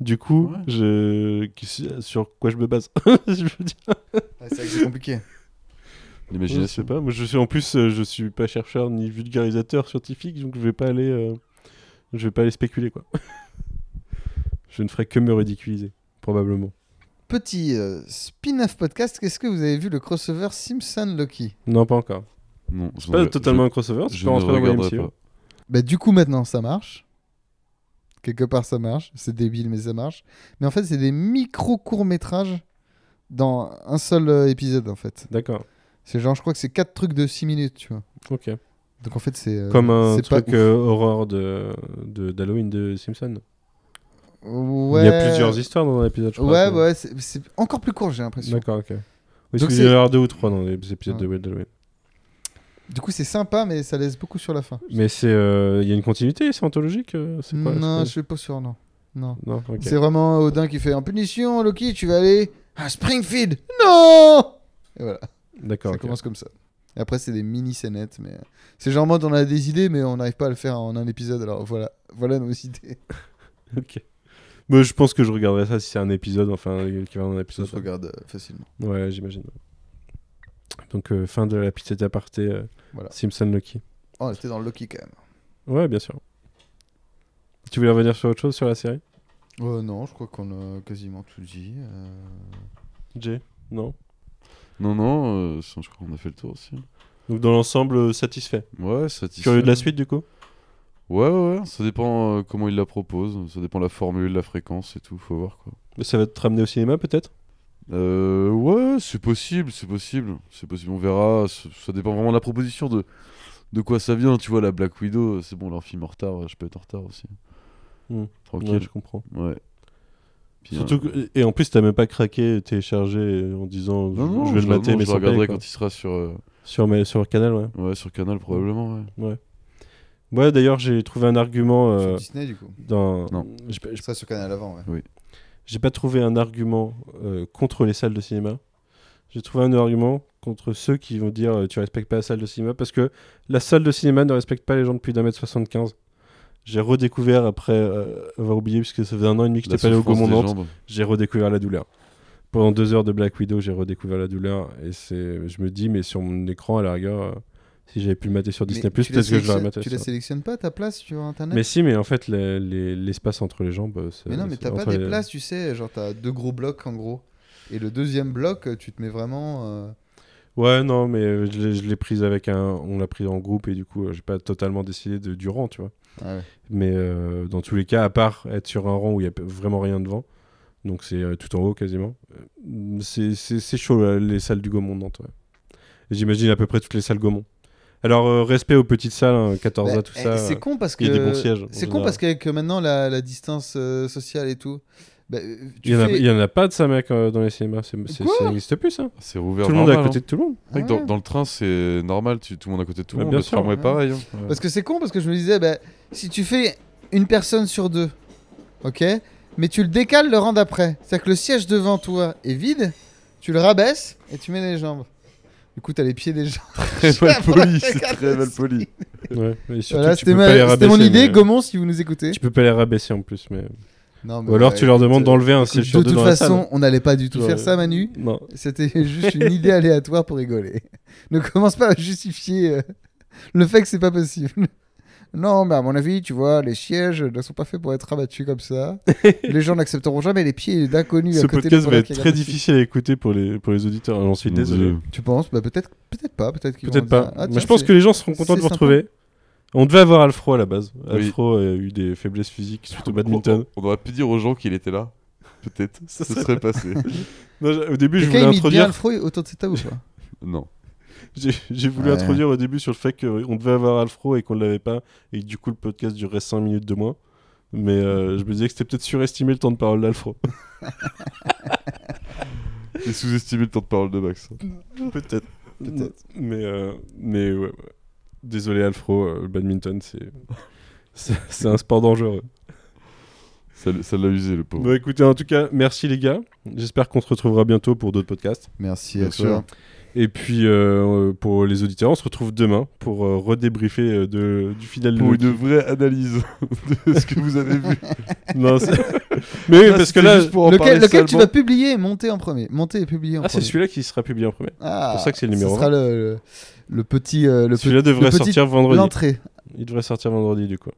Du coup, Ouais. je... sur quoi je me base Je veux dire. Ouais, c'est vrai que c'est compliqué. Je sais L'imagination. pas. Moi, je suis en plus, euh, je suis pas chercheur ni vulgarisateur scientifique, donc je vais pas aller, euh, je vais pas aller spéculer quoi. je ne ferai que me ridiculiser, probablement. Petit euh, spin-off podcast, qu'est-ce que vous avez vu le crossover Simpson-Loki Non, pas encore. Non, C'est pas totalement un crossover. Je, ne rentré dans le regarderai pas. Bah, du coup, maintenant, ça marche. Quelque part, ça marche. C'est débile, mais ça marche. Mais en fait, c'est des micro-courts-métrages dans un seul euh, épisode, en fait. D'accord. C'est genre, je crois que c'est 4 trucs de 6 minutes, tu vois. Ok. Donc, en fait, c'est. euh, Comme un truc euh, horreur de de- d'Halloween de, Simpson. Ouais. Il y a plusieurs histoires dans l'épisode. je crois. Ouais, ouais, c'est encore plus court, j'ai l'impression. D'accord, ok. Oui, Donc c'est- y en a deux ou trois dans les épisodes de Wild Halloween. Du coup, c'est sympa, mais ça laisse beaucoup sur la fin. Mais c'est, euh, il y a une continuité, c'est anthologique. euh, c'est quoi, non, je suis pas sûr, non. Non. Non. C'est vraiment Odin qui fait en punition, Loki, tu vas aller à Springfield. Non Et voilà, D'accord. ça commence comme ça. Et après, c'est des mini scénettes, mais euh, c'est genre en mode on a des idées, mais on n'arrive pas à le faire en un épisode. Alors voilà, voilà nos idées. Ok. Mais je pense que je regarderai ça si c'est un épisode, enfin, qui va en un Ça épisode. se regarde euh, facilement. Ouais, j'imagine. Donc, euh, fin de la petite aparté euh, Voilà. Simpson Lucky. Oh, on était dans Loki quand même. Ouais, bien sûr. Tu voulais revenir sur autre chose sur la série? Euh, non, je crois qu'on a quasiment tout dit. euh. Jay Non? Non, non, euh, je crois qu'on a fait le tour aussi. Donc, dans l'ensemble, euh, satisfait. Ouais, satisfait. Curieux de la suite, du coup? Ouais, ouais, ouais, ça dépend euh, comment il la propose, ça dépend de la formule, la fréquence et tout, faut voir quoi. Mais Ça va te ramener au cinéma, peut-être? Euh, ouais, c'est possible, c'est possible, c'est possible, on verra, ça, dépend vraiment de la proposition de, de quoi ça vient, tu vois, la Black Widow, c'est bon, leur film en retard, je peux être en retard aussi. Ouais, Tranquille, je comprends. ouais. Puis, Surtout que- et en plus, t'as même pas craqué, téléchargé en disant non, non, je vais le mater, mais je le regarderai quoi. quand il sera sur, euh, sur, mais sur Canal, ouais. ouais, sur Canal probablement, ouais. Ouais, d'ailleurs, j'ai trouvé un argument Sur euh, Disney, du coup. dans. Non. J'ai pas- Ça, sur Canal avant, ouais. J'ai pas trouvé un argument euh, contre les salles de cinéma. J'ai trouvé un argument contre ceux qui vont dire euh, tu respectes pas la salle de cinéma parce que la salle de cinéma ne respecte pas les gens depuis d'un mètre 75. J'ai redécouvert après euh, avoir oublié puisque ça faisait un an et demi que j'étais pas allé au Gaumont Nantes. J'ai redécouvert la douleur. Pendant deux heures de Black Widow, j'ai redécouvert la douleur et c'est, je me dis mais sur mon écran à la rigueur, euh, si j'avais pu le mater sur Disney+, peut-être que je l'aurais maté. Tu la sélectionnes pas ta place sur internet? Mais si, mais en fait les- les- l'espace entre les jambes. euh, Mais non, mais t'as pas des places, tu sais, genre t'as deux gros blocs en gros. Et le deuxième bloc, tu te mets vraiment. euh, Ouais, non, mais euh, je l'ai- prise avec un. On l'a prise en groupe et du coup, euh, j'ai pas totalement décidé de, du rang, tu vois. Ah ouais. Mais euh, dans tous les cas, à part être sur un rang où il y a vraiment rien devant, donc c'est euh, tout en haut quasiment, euh, c'est- chaud les salles du Gaumont Nantes. ouais. J'imagine à peu près toutes les salles Gaumont. Alors, euh, respect aux petites salles, hein, 14A, Bah, tout eh, ça. C'est con parce que. il y a des bons sièges, C'est con parce qu'avec euh, maintenant la, la distance euh, sociale et tout. bah, tu Il y, en a, fais- il y en a pas de ça, mec, euh, dans les cinémas. C'est, c'est- Quoi ça n'existe plus, ça. C'est rouvert tout le monde est à normal, côté hein. de tout le monde. Que Ah dans, dans le train, c'est normal, tu, tout le monde à côté de tout le Bah, monde. bien Le sûr, tramway, ouais. pareil. hein. Parce que c'est con parce que je me disais, bah, si tu fais une personne sur deux, ok, mais tu le décales le rang d'après, c'est-à-dire que le siège devant toi est vide, tu le rabaisses et tu mets les jambes. Du coup, t'as les pieds des gens. Très mal poli, c'est très mal poli. Ouais, et surtout, Voilà, tu c'était peux ma- pas les c'était mon idée, mais- Gaumont, si vous nous écoutez. Tu peux pas les rabaisser en plus, mais. Non, mais Ou alors ouais, tu leur demandes d'enlever un siège sur De deux toute dans la façon, on n'allait pas du tout Ouais. faire ça, Manu. Non. C'était juste une idée aléatoire pour rigoler. Ne commence pas à justifier euh, le fait que c'est pas possible. Non, mais à mon avis, tu vois, les sièges ne sont pas faits pour être rabattus comme ça. les gens n'accepteront jamais les pieds d'inconnus Ce à côté podcast de va être très difficile à écouter pour les, pour les auditeurs. J'en suis désolé. Tu penses? Bah, Peut-être peut-être pas. Peut-être vont pas. dire, ah, Mais je pense que les gens seront contents de vous retrouver. On devait avoir Alfro à la base. Oui. Alfro a eu des faiblesses physiques suite au badminton. On, on aurait pu dire aux gens qu'il était là. Peut-être. Ça serait serait passé. Non, au début, je voulais bien introduire. le froid autour de cette table ou pas? Non. J'ai voulu Ouais. introduire au début sur le fait qu'on devait avoir Alfro et qu'on l'avait pas, et que du coup le podcast durerait 5 minutes de moins. Mais euh, je me disais que c'était peut-être surestimé le temps de parole d'Alfro. J'ai sous-estimé le temps de parole de Max. peut-être. Peut-être. Mais, euh, mais ouais, ouais. Désolé Alfro, euh, le badminton c'est. un sport dangereux. Ça l'a usé, le pauvre. Bon, écoutez, en tout cas, merci les gars. J'espère qu'on se retrouvera bientôt pour d'autres podcasts. Merci Bien à sûr. toi. Et puis, euh, pour les auditeurs, on se retrouve demain pour euh, redébriefer euh, de, du fidèle de Pour une vraie analyse de ce que vous avez vu. Non, c'est- Mais oui, Là, parce que là. Lequel, lequel tu vas publier? Et monter en premier Monter et publier en Ah, c'est premier. celui-là qui sera publié en premier. Ah, pour ça que c'est le numéro Ce sera le, le, le petit. euh, le Celui-là devrait le petit- sortir vendredi. L'entrée. Il devrait sortir vendredi, du coup.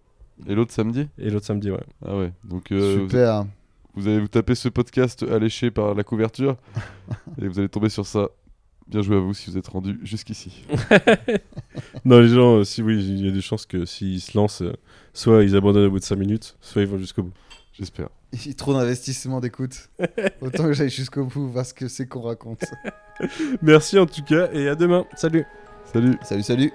Et l'autre samedi? Et l'autre samedi, ouais. Ah ouais. Donc euh, vous, Super. vous allez vous taper ce podcast alléché par la couverture et vous allez tomber sur ça. Bien joué à vous si vous êtes rendu jusqu'ici. Non, les gens, euh, si oui, il y a des chances que s'ils se lancent, euh, soit ils abandonnent au bout de 5 minutes, soit ils vont jusqu'au bout. J'espère. Il y a trop d'investissement d'écoute. Autant que j'aille jusqu'au bout voir ce que c'est qu'on raconte. Merci en tout cas, et à demain. Salut Salut Salut, salut.